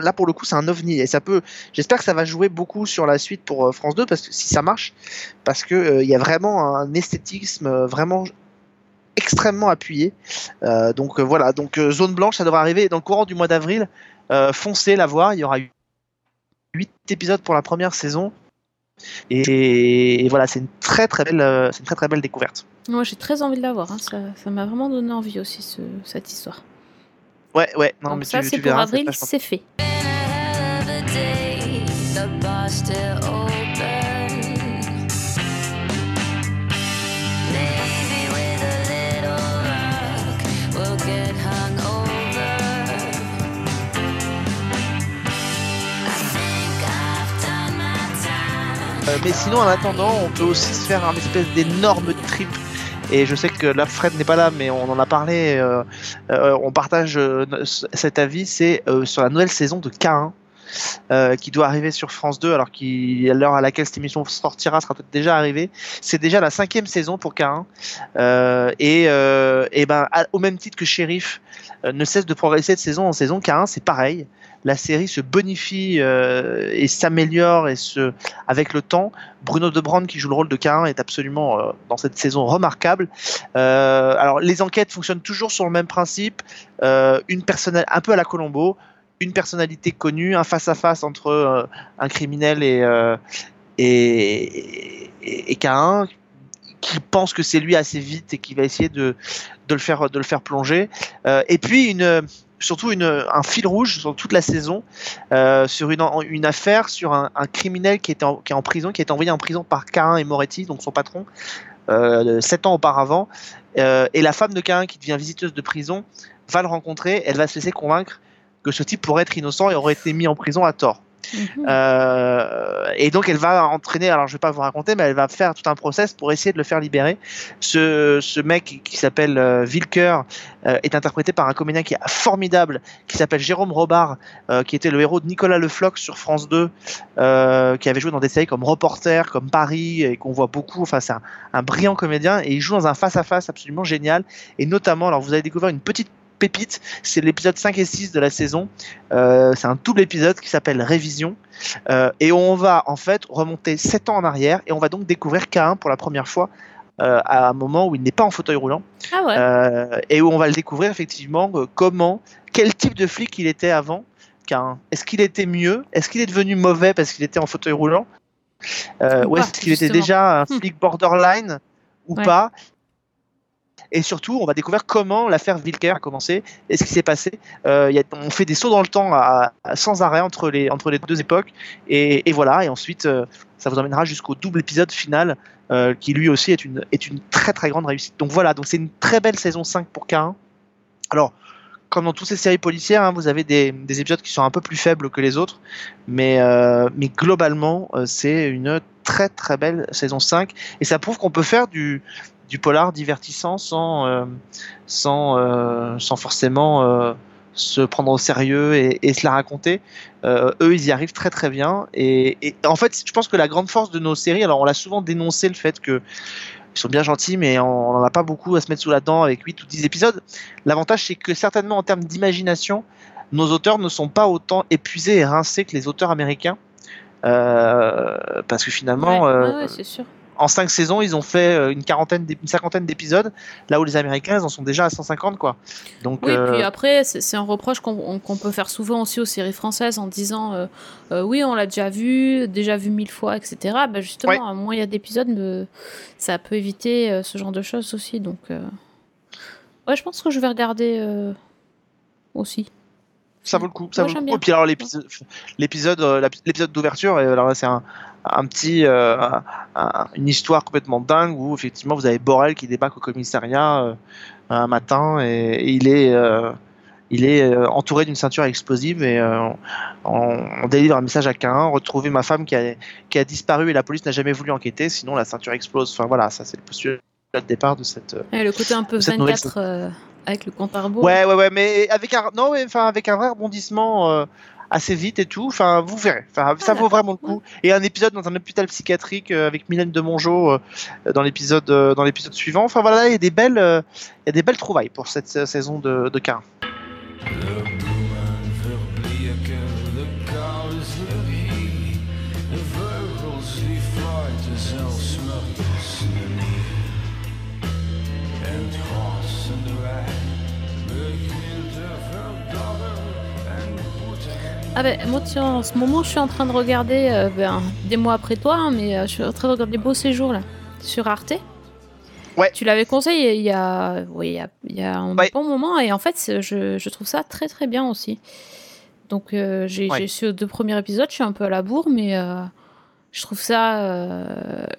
là pour le coup c'est un ovni et ça peut j'espère que ça va jouer beaucoup sur la suite pour France 2 parce que si ça marche parce que il y a vraiment un esthétisme vraiment extrêmement appuyé. Donc voilà. Donc zone blanche ça devrait arriver. Dans le courant du mois d'avril foncez la voir. Il y aura eu 8 épisodes pour la première saison. Et, voilà, c'est une très très belle, euh, c'est une très très belle découverte. Moi, j'ai très envie de la voir. Hein. Ça, m'a vraiment donné envie aussi cette histoire. Ouais, ouais. Non, mais ça, c'est pour avril, c'est fait. Mais sinon, en attendant, on peut aussi se faire un espèce d'énorme trip. Et je sais que là, Fred n'est pas là, mais on en a parlé. Euh, euh, on partage cet avis. C'est sur la nouvelle saison de K1. qui doit arriver sur France 2, alors qu'à l'heure à laquelle cette émission sortira sera peut-être déjà arrivée. C'est déjà la cinquième saison pour K1. et, et ben, au même titre que Sheriff ne cesse de progresser de saison en saison, K1 c'est pareil la série se bonifie euh, et s'améliore et se avec le temps. Bruno Debrand qui joue le rôle de Cain est absolument euh, dans cette saison remarquable. Euh, alors les enquêtes fonctionnent toujours sur le même principe, une personne un peu à la Colombo, une personnalité connue, un face à face entre un criminel et et, et, Cain qui pense que c'est lui assez vite et qui va essayer de, de le faire de le faire plonger. et puis une surtout une, un fil rouge sur toute la saison euh, sur une, une, affaire sur un, criminel qui, était en, qui est en prison, qui est envoyé en prison par Cain et Moretti, donc son patron, euh, sept ans auparavant. Euh, et la femme de Cain, qui devient visiteuse de prison, va le rencontrer. Elle va se laisser convaincre que ce type pourrait être innocent et aurait été mis en prison à tort. Mhm. Euh, et donc elle va entraîner, alors je vais pas vous raconter, mais elle va faire tout un process pour essayer de le faire libérer. Ce, mec qui s'appelle euh, Wilker euh, est interprété par un comédien qui est formidable, qui s'appelle Jérôme Robard, euh, qui était le héros de Nicolas Le Floch sur France 2, euh, qui avait joué dans des séries comme Reporter, comme Paris, et qu'on voit beaucoup. Enfin, c'est un, brillant comédien et il joue dans un face-à-face -face absolument génial. Et notamment, alors vous allez découvrir une petite pépite, c'est l'épisode 5 et 6 de la saison. Euh, c'est un double épisode qui s'appelle Révision. Euh, et on va en fait remonter 7 ans en arrière et on va donc découvrir K1 pour la première fois euh, à un moment où il n'est pas en fauteuil roulant. Ah ouais. et où on va le découvrir effectivement comment, quel type de flic il était avant K1. Est-ce qu'il était mieux Est-ce qu'il est devenu mauvais parce qu'il était en fauteuil roulant? Ou est-ce qu'il était déjà un hmm. flic borderline ou pas et surtout, on va découvrir comment l'affaire Wilker a commencé et ce qui s'est passé. Euh, on fait des sauts dans le temps sans arrêt entre les, deux époques, et, voilà, et ensuite, euh, ça vous emmènera jusqu'au double épisode final, euh, qui lui aussi est une, très très grande réussite. Donc voilà, donc c'est une très belle saison 5 pour K1. Alors, comme dans toutes ces séries policières, hein, vous avez des, des, épisodes qui sont un peu plus faibles que les autres, mais, globalement, c'est une très très belle saison 5, et ça prouve qu'on peut faire du, du polar divertissant sans, euh, sans, euh, sans forcément euh, se prendre au sérieux et, et se la raconter. eux, ils y arrivent très très bien, et, et, en fait, je pense que la grande force de nos séries, alors on l'a souvent dénoncé le fait que ils sont bien gentils, mais on n'en a pas beaucoup à se mettre sous la dent avec 8 ou 10 épisodes. L'avantage, c'est que certainement en termes d'imagination, nos auteurs ne sont pas autant épuisés et rincés que les auteurs américains. Euh, parce que finalement, ouais, euh, ouais, c'est sûr. En 5 saisons, ils ont fait euh, une, quarantaine, une cinquantaine d'épisodes, là où les Américains, ils en sont déjà à 150. Quoi. Donc, oui, euh, puis après, c'est un reproche qu'on qu peut faire souvent aussi aux séries françaises en disant euh, euh, oui, on l'a déjà vu, déjà vu mille fois, etc. Bah, justement, Ouais. moins il y a d'épisodes, ça peut éviter ce genre de choses aussi. Donc, ouais, je pense que je vais regarder aussi. ça vaut le coup. Ça Moi, vaut le coup. Et puis alors l'épisode, l'épisode, l'ép- l'épisode d'ouverture, alors là c'est un, un petit, euh, un- un- une histoire complètement dingue où effectivement vous avez Borel qui débarque au commissariat euh, un matin et, et il est, euh, il est entouré d'une ceinture explosive et on, on délivre un message à Cain, retrouver ma femme qui a, qui a disparu et la police n'a jamais voulu enquêter, sinon la ceinture explose. Enfin voilà, ça c'est le postulat de départ de cette. Et le côté un peu Cette nouvelle 24 euh, avec le compte à rebours. Ouais, ouais, ouais, mais avec un, non, mais, enfin, avec un vrai rebondissement assez vite et tout. Enfin, vous verrez. Enfin, ça vaut vraiment le coup. Et un épisode dans un hôpital psychiatrique euh, avec Mylène de Mongeau euh, dans l'épisode euh, dans l'épisode suivant. Enfin voilà, il y a des belles il y a des belles trouvailles pour cette saison de, de Ah ben, moi, tiens, en ce moment, je suis en train de regarder, euh, ben, des mois après toi, hein, mais euh, je suis en train de regarder Beau Séjour, là, sur Arte. Ouais. Tu l'avais conseillé il y a, oui, il y a, il y a un Ouais. bon moment, et en fait, je, je trouve ça très très bien aussi. Donc, euh, j'ai Ouais. j'ai su aux deux premiers épisodes, je suis un peu à la bourre, mais je, trouve ça,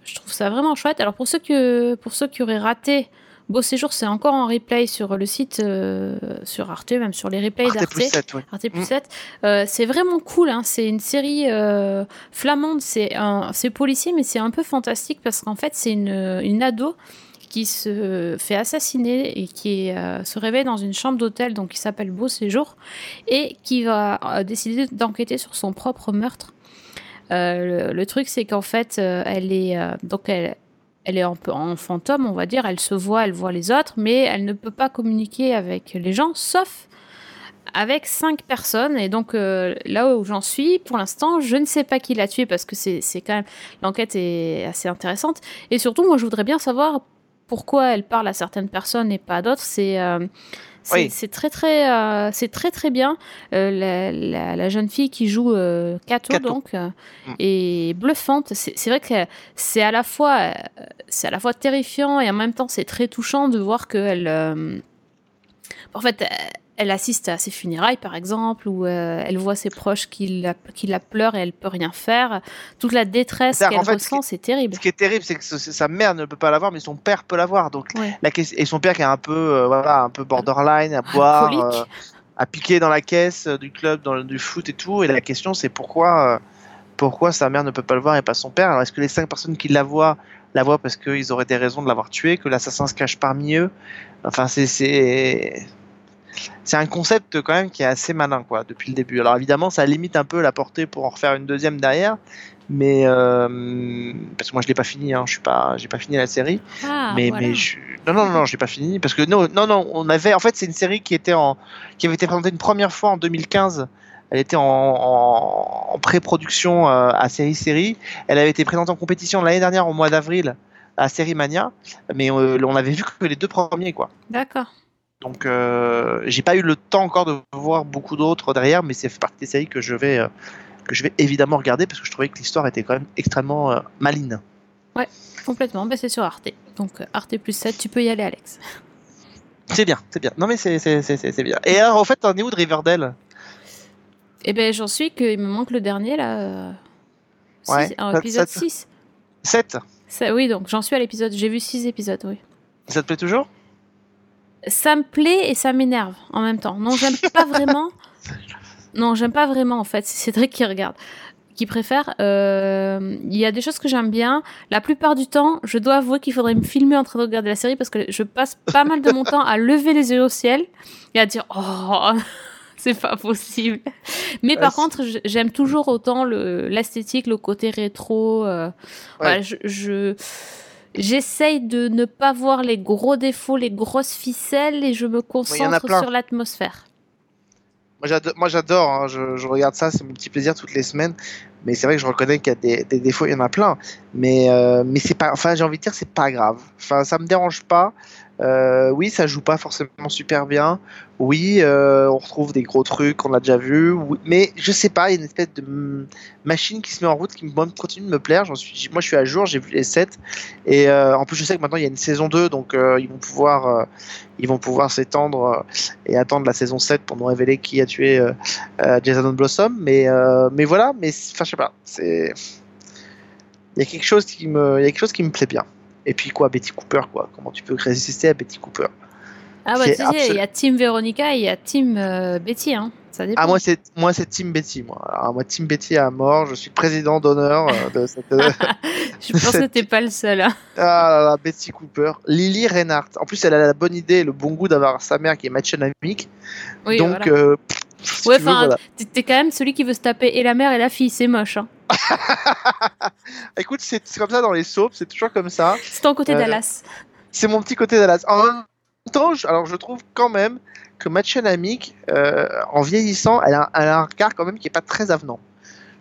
je trouve ça vraiment chouette. Alors, pour ceux, que, pour ceux qui auraient raté Beau Séjour, c'est encore en replay sur le site, euh, sur Arte, même sur les replays Arte d'Arte. plus 7, ouais. Arte plus Mm. 7. Euh, c'est vraiment cool. Hein. C'est une série euh, flamande. C'est un, c'est policier, mais c'est un peu fantastique parce qu'en fait, c'est une, une ado qui se fait assassiner et qui euh, se réveille dans une chambre d'hôtel, donc qui s'appelle Beau Séjour, et qui va euh, décider d'enquêter sur son propre meurtre. Euh, le, le truc, c'est qu'en fait, elle est donc elle, elle est un en fantôme, on va dire. Elle se voit, elle voit les autres, mais elle ne peut pas communiquer avec les gens, sauf avec cinq personnes. Et donc euh, là où j'en suis, pour l'instant, je ne sais pas qui l'a tué parce que c'est c'est quand même l'enquête est assez intéressante. Et surtout, moi, je voudrais bien savoir pourquoi elle parle à certaines personnes et pas à d'autres. C'est euh, c'est Oui. très très euh, c'est très très bien. Euh, la, la, la jeune fille qui joue euh, Kato, Kato. donc euh, Mm. est bluffante. C'est vrai que c'est à la fois c'est à la fois terrifiant et en même temps c'est très touchant de voir qu'elle en fait elle assiste à ses funérailles par exemple ou euh, elle voit ses proches qui la, qui la pleurent et elle peut rien faire toute la détresse qu'elle ce ressent c'est terrible Ce qui est terrible, c'est que ce- sa mère ne peut pas l'avoir, mais son père peut l'avoir. Donc Ouais. la question- et son père qui est un peu, euh, voilà, un peu borderline, à boire, Alcoolique. euh, à piquer dans la caisse du club, dans le, du foot et tout. Et la question, c'est pourquoi, pourquoi sa mère ne peut pas le voir et pas son père? Alors est-ce que les cinq personnes qui la voient la voient parce qu'ils auraient des raisons de l'avoir tué, que l'assassin se cache parmi eux? Enfin, c'est c'est un concept quand même qui est assez malin quoi depuis le début. Alors évidemment, ça limite un peu la portée pour en refaire une deuxième derrière. Mais euh, parce que moi je l'ai pas fini, hein, je suis pas, j'ai pas fini la série Ah, mais voilà. mais je... non non non j'ai pas fini parce que non non non on avait en fait c'est une série qui était en qui avait été présentée une première fois en 2015 elle était en, en, en pré-production euh, à série série elle avait été présentée en compétition l'année dernière au mois d'avril à Série Mania mais euh, on avait vu que les deux premiers quoi D'accord. Donc euh, j'ai pas eu le temps encore de voir beaucoup d'autres derrière mais c'est partie des séries que je vais euh, que je vais évidemment regarder parce que je trouvais que l'histoire était quand même extrêmement euh, maligne Complètement. Bah, c'est sur Arte. Donc euh, Arte plus 7, tu peux y aller, Alex. C'est bien, c'est bien. Non mais c'est bien. Et alors, en fait, t'en es où de Riverdale? Eh ben, j'en suis qu'il me manque le dernier, là. six- Ouais, épisode ça- 6. 7 oui, donc j'en suis à l'épisode. J'ai vu 6 épisodes, oui. Ça te plaît toujours? Ça me plaît et ça m'énerve en même temps. Non, j'aime pas vraiment. Non, j'aime pas vraiment en fait. C'est Cédric qui regarde, qui préfère. Euh, Il y a des choses que j'aime bien. La plupart du temps, je dois avouer qu'il faudrait me filmer en train de regarder la série parce que je passe pas mal de mon temps à lever les yeux au ciel et à dire oh c'est pas possible. Mais Ouais, par contre, j'aime toujours autant le l'esthétique, le côté rétro. euh, Ouais. voilà, je- je J'essaye de ne pas voir les gros défauts, les grosses ficelles et je me concentre sur l'atmosphère. Moi j'ado- moi, j'adore, hein, je, je regarde ça, c'est mon petit plaisir toutes les semaines. Mais c'est vrai que je reconnais qu'il y a des, des défauts, il y en a plein. Mais, euh, mais c'est pas, enfin j'ai envie de dire c'est pas grave. Enfin ça me dérange pas. Euh, oui, ça joue pas forcément super bien. Oui, euh, on retrouve des gros trucs qu'on a déjà. Oui, mais je sais pas, il y a une espèce de machine qui se met en route qui continue de me plaire. Moi je suis à jour, j'ai vu les 7 et euh, en plus je sais que maintenant il y a une saison 2 donc euh, ils vont pouvoir euh, ils vont pouvoir s'étendre euh, et attendre la saison 7 pour nous révéler qui a tué Jason Blossom. Mais, mais voilà, mais enfin, je sais pas. Il y il y a quelque chose qui me plaît bien. Et puis quoi, Betty Cooper, quoi. Comment tu peux résister à Betty Cooper Ah bah tu sais, il y a Team Véronica et il y a Team euh, Betty, hein. Ça dépend. Ah moi c'est, moi c'est Team Betty, moi. Alors, moi Team Betty à mort. Je suis président d'honneur euh, de cette. Je pense que t'es pas le seul. hein. ah là là, Betty Cooper, Lily Reinhardt. En plus, elle a la bonne idée, et le bon goût d'avoir sa mère qui est match amique. Oui, Donc, voilà. euh, si Ouais, enfin, voilà. t'es- quand même celui qui veut se taper et la mère et la fille, c'est moche. Hein. Écoute, c'est comme ça dans les soaps, c'est toujours comme ça. C'est ton côté Euh, Dallas. c'est mon petit côté Dallas. En même temps, je, alors je trouve quand même que Machen Amick, euh, en vieillissant, elle a, elle a un regard quand même qui est pas très avenant.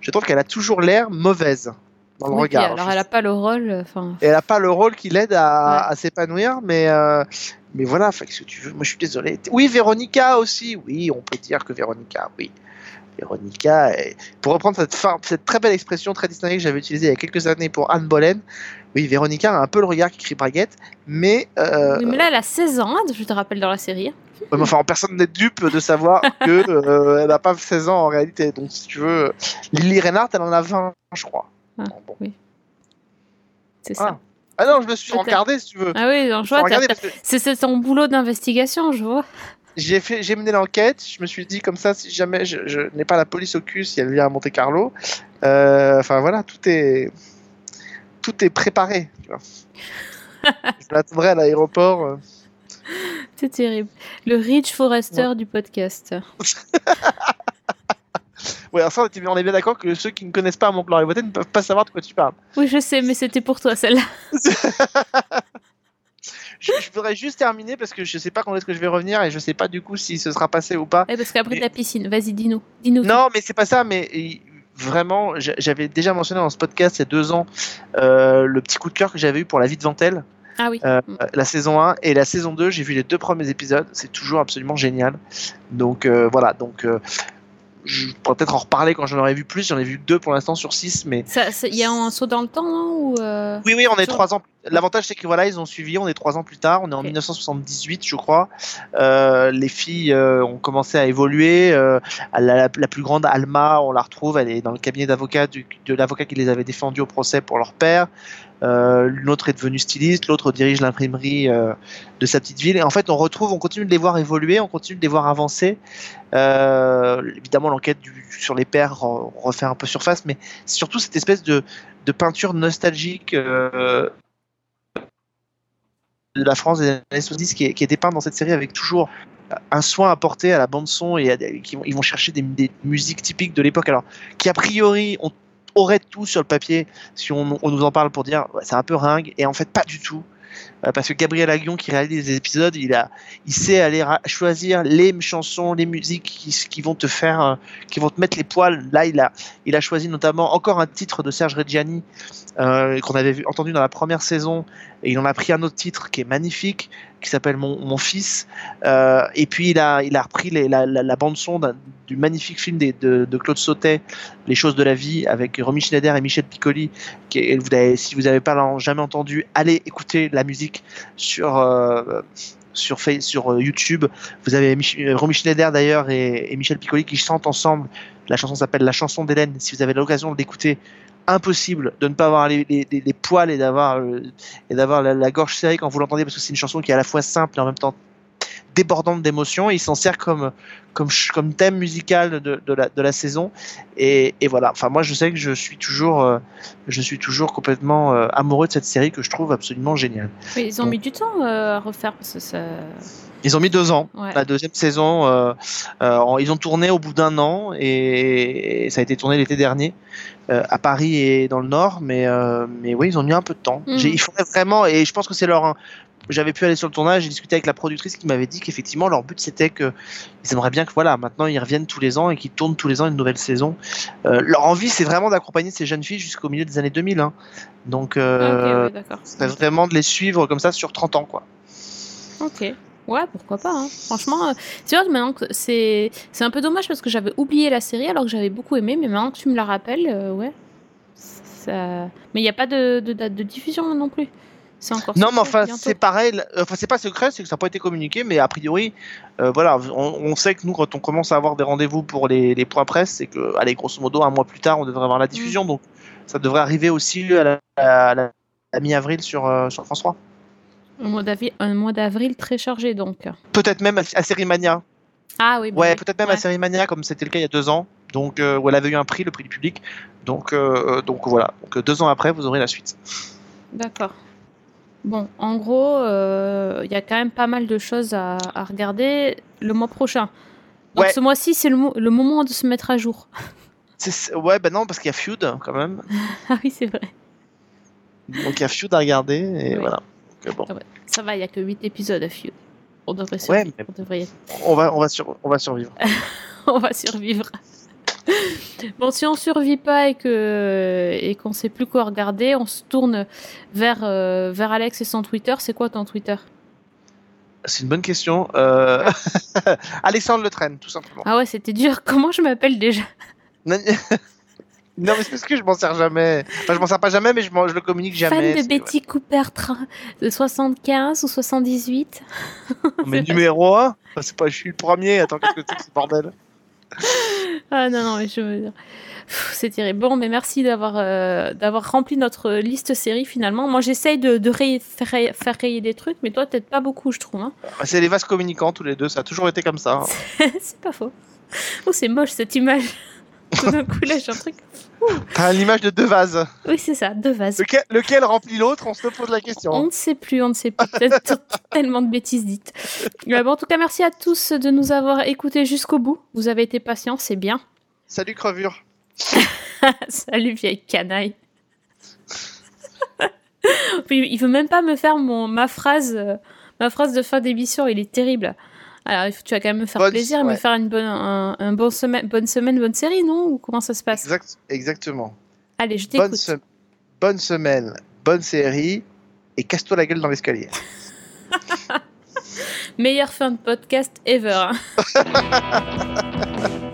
Je trouve qu'elle a toujours l'air mauvaise dans le Oui, regard. alors elle a pas le rôle. Et elle a pas le rôle qui l'aide à, Ouais. s'épanouir, mais euh, mais voilà, fait ce que tu veux. Moi, je suis désolé. Oui, Véronica aussi. Oui, on peut dire que Véronica, oui. Véronica, est- pour reprendre cette, fin, cette très belle expression très distinguée que j'avais utilisée il y a quelques années pour Anne Boleyn, oui, Véronica a un peu le regard qui crie braguette, mais euh, Oui, mais là, elle a 16 ans, hein, je te rappelle dans la série. Ouais, mais enfin, personne n'est dupe de savoir que euh, elle n'a pas 16 ans en réalité. Donc, si tu veux, Lily Reinhardt, elle en a 20, je crois. Ah, Bon. C'est ça. Ah non, je me suis regardé, si tu veux. Ah oui, je vois, que c'est ton boulot d'investigation, je vois. j'ai fait, j'ai mené l'enquête. Je me suis dit comme ça, si jamais je, je n'ai pas la police au cul, si elle vient à Monte Carlo, euh, enfin voilà, tout est, tout est préparé. Tu vois. je l'attendrai à l'aéroport. euh. C'est terrible. Le Rich Forrester du podcast. Alors ça, on est- bien d'accord que ceux qui ne connaissent pas Montclair et Beauté ne peuvent pas savoir de quoi tu parles. Oui, je sais, mais c'était pour toi celle-là. Je, je voudrais juste terminer parce que je sais pas quand est-ce que je vais revenir et je sais pas du coup si ce sera passé ou pas. Ouais, parce qu'après Mais- ta piscine, vas-y, dis-nous. Dis-nous. Non, mais c'est pas ça. Mais il- vraiment, j'a- j'avais déjà mentionné dans ce podcast il y a deux ans euh, le petit coup de cœur que j'avais eu pour La vie de Ventel, Ah oui. euh, Mm. la saison 1 et la saison 2. J'ai vu les deux premiers épisodes. C'est toujours absolument génial. Donc euh, voilà. Donc euh, je pourrais peut-être en reparler quand j'en aurai vu plus. J'en ai vu que deux pour l'instant sur six, mais Il y a un saut dans le temps, non ou euh, Oui, oui, on est trois ans. L'avantage, c'est que voilà, ils ont suivi. On est trois ans plus tard. On est en Ok. 1978, je crois. Euh, les filles euh, ont commencé à évoluer. La, la- la plus grande, Alma, on la retrouve. Elle est dans le cabinet d'avocat de l'avocat qui les avait défendus au procès pour leur père. Euh, L'autre est devenue styliste. L'autre dirige l'imprimerie euh, de sa petite ville. Et en fait, on retrouve, on continue de les voir évoluer. On continue de les voir avancer. Euh, évidemment, l'enquête sur les pères re- refait un peu surface, mais c'est surtout cette espèce de, peinture nostalgique euh, de la France des années 70 qui est, qui est dépeinte dans cette série avec toujours un soin apporté à la bande son et qui ils vont chercher des, des musiques typiques de l'époque alors qui a priori on aurait tout sur le papier si on, nous en parle pour dire c'est un peu ringue et en fait pas du tout. Euh, parce que Gabriel Aguillon qui réalise les épisodes il a il sait aller choisir les chansons les musiques qui, vont te faire euh, qui vont te mettre les poils. Là il a il a choisi notamment encore un titre de Serge Reggiani euh, qu'on avait entendu dans la première saison et il en a pris un autre titre qui est magnifique qui s'appelle Mon, fils Euh, et puis il a repris la, bande son du magnifique film de, de Claude Sautet Les choses de la vie avec Romy Schneider et Michel Piccoli si vous n'avez pas jamais entendu allez écouter la musique sur euh, sur, euh, YouTube. Vous avez Mich- Romy Schneider d'ailleurs et, et Michel Piccoli qui chantent ensemble. La chanson s'appelle La chanson d'Hélène. Si vous avez l'occasion de l'écouter, impossible de ne pas avoir les, les- les- les poils et d'avoir euh, et d'avoir la, la gorge serrée quand vous l'entendez parce que c'est une chanson qui est à la fois simple et en même temps débordante d'émotions. Il s'en sert comme, comme, comme thème musical de, de, la, de la saison. Et, et voilà. Enfin, moi, je sais que je suis toujours, euh, je suis toujours complètement euh, amoureux de cette série que je trouve absolument géniale. Mais ils ont mis du temps euh, à refaire parce que ça. Ils ont mis deux ans. Ouais. La deuxième saison, ils ont tourné au bout d'un an et, et ça a été tourné l'été dernier euh, à Paris et dans le Nord. Mais, euh, mais oui, ils ont mis un peu de temps. Mhm. Il faudrait vraiment, et je pense que c'est leur. J'avais pu aller sur le tournage, j'ai discuté avec la productrice qui m'avait dit qu'effectivement leur but c'était que ils aimeraient bien que voilà maintenant ils reviennent tous les ans et qu'ils tournent tous les ans une nouvelle saison. Euh, leur envie c'est vraiment d'accompagner ces jeunes filles jusqu'au milieu des années 2000. hein. Donc ouais, c'est vraiment de les suivre comme ça sur 30 ans quoi. Ok. Ouais, pourquoi pas. hein. Franchement, euh, tu vois, maintenant que c'est c'est un peu dommage parce que j'avais oublié la série alors que j'avais beaucoup aimé, mais maintenant que tu me la rappelles, euh, ouais. Ça... Mais il n'y a pas de, de date de diffusion non plus. C'est encore. Non, secret mais enfin, c'est pareil. là- Enfin, c'est pas secret, c'est que ça n'a pas été communiqué, mais a priori, euh, voilà, on, on sait que nous, quand on commence à avoir des rendez-vous pour les, les points presse, c'est que, allez, grosso modo, un mois plus tard, on devrait avoir la diffusion, Mm. donc ça devrait arriver aussi à la, à la- à mi-avril sur, euh, sur France 3. Un mois d'avril- très chargé donc. Peut-être même à, à. Ah oui. bah Ouais, oui. peut-être même Ouais. à Série Mania, comme c'était le cas il y a deux ans, donc euh, où elle avait eu un prix, le prix du public. Donc, euh, donc voilà. Donc euh, deux ans après, vous aurez la suite. D'accord. Bon, en gros, euh, il y a quand même pas mal de choses à, à regarder le mois prochain. Donc Ouais. ce mois-ci, c'est le, mo- le moment de se mettre à jour. C'est- Ouais, ben non, parce qu'il y a Feud quand même. ah oui, c'est vrai. Donc il y a Feud à regarder, et Oui. voilà. Bon. Ça va, il y a que 8 épisodes à Feud. On devrait survivre. On, devrait va, on va, sur- on va survivre. on va survivre. bon, si on survit pas et que et qu'on sait plus quoi regarder, on se tourne vers euh, vers Alex et son Twitter. C'est quoi ton Twitter? C'est une bonne question. Euh, Alexandre Le Train, tout simplement. Ah ouais, c'était dur. Comment je m'appelle déjà? Non, mais c'est parce que je m'en sers jamais. Enfin, je m'en sers pas jamais, mais je, le communique jamais. Fan de Betty Cooper tra- de 75 ou 78 ouais. Mais numéro 1 C'est pas, je suis le premier. Attends, qu'est-ce que c'est que ce bordel? Ah non, non, mais je veux dire. C'est terrible. Bon, mais merci d'avoir euh, d'avoir rempli notre liste série finalement. Moi, j'essaye de, de rayer- faire, rayer- faire rayer des trucs, mais toi, peut-être pas beaucoup, je trouve. hein. C'est les vases communicants, tous les deux. Ça a toujours été comme ça. hein. c'est pas faux. Oh, c'est moche cette image. Tout d'un coup, là, j'ai un truc. T'as l'image de deux vases. Oui, c'est ça, deux vases. Lequel, lequel remplit l'autre On se pose la On question. ne sait plus, on ne sait plus. Tellement de bêtises dites. Euh, bon, en tout cas, merci à tous de nous avoir écoutés jusqu'au bout. Vous avez été patients, c'est bien. Salut crevure. Salut vieille canaille. Il veut même pas me faire mon ma phrase euh, ma phrase de fin d'émission, il est terrible. Alors tu vas quand même me faire Bonne- plaisir et me ouais. faire une bonne un, un bon semaine bonne semaine bonne série non? Ou comment ça se passe? Exact, exactement. Allez, je Bonne, t'écoute. se- bonne semaine, bonne série. Et casse-toi la gueule dans l'escalier. Meilleure fin de podcast ever.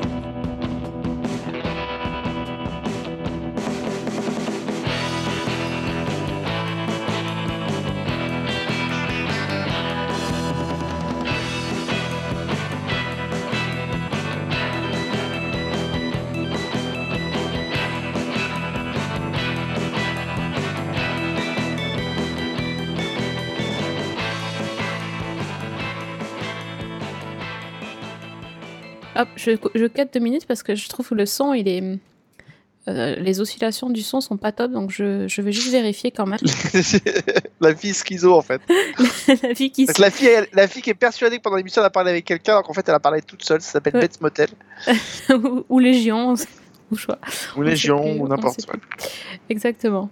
je, je cut deux minutes parce que je trouve que le son, il est. euh, les oscillations du son sont pas top, donc je, je vais juste vérifier quand même. la fille schizo en fait. la vie qui la, fille, elle- la fille qui est persuadée que pendant l'émission elle a parlé avec quelqu'un alors qu'en fait elle a parlé toute seule. Ça s'appelle Ouais. Motel. ou, ou Légion, ou choix. Ou Légion ou n'importe quoi. Exactement.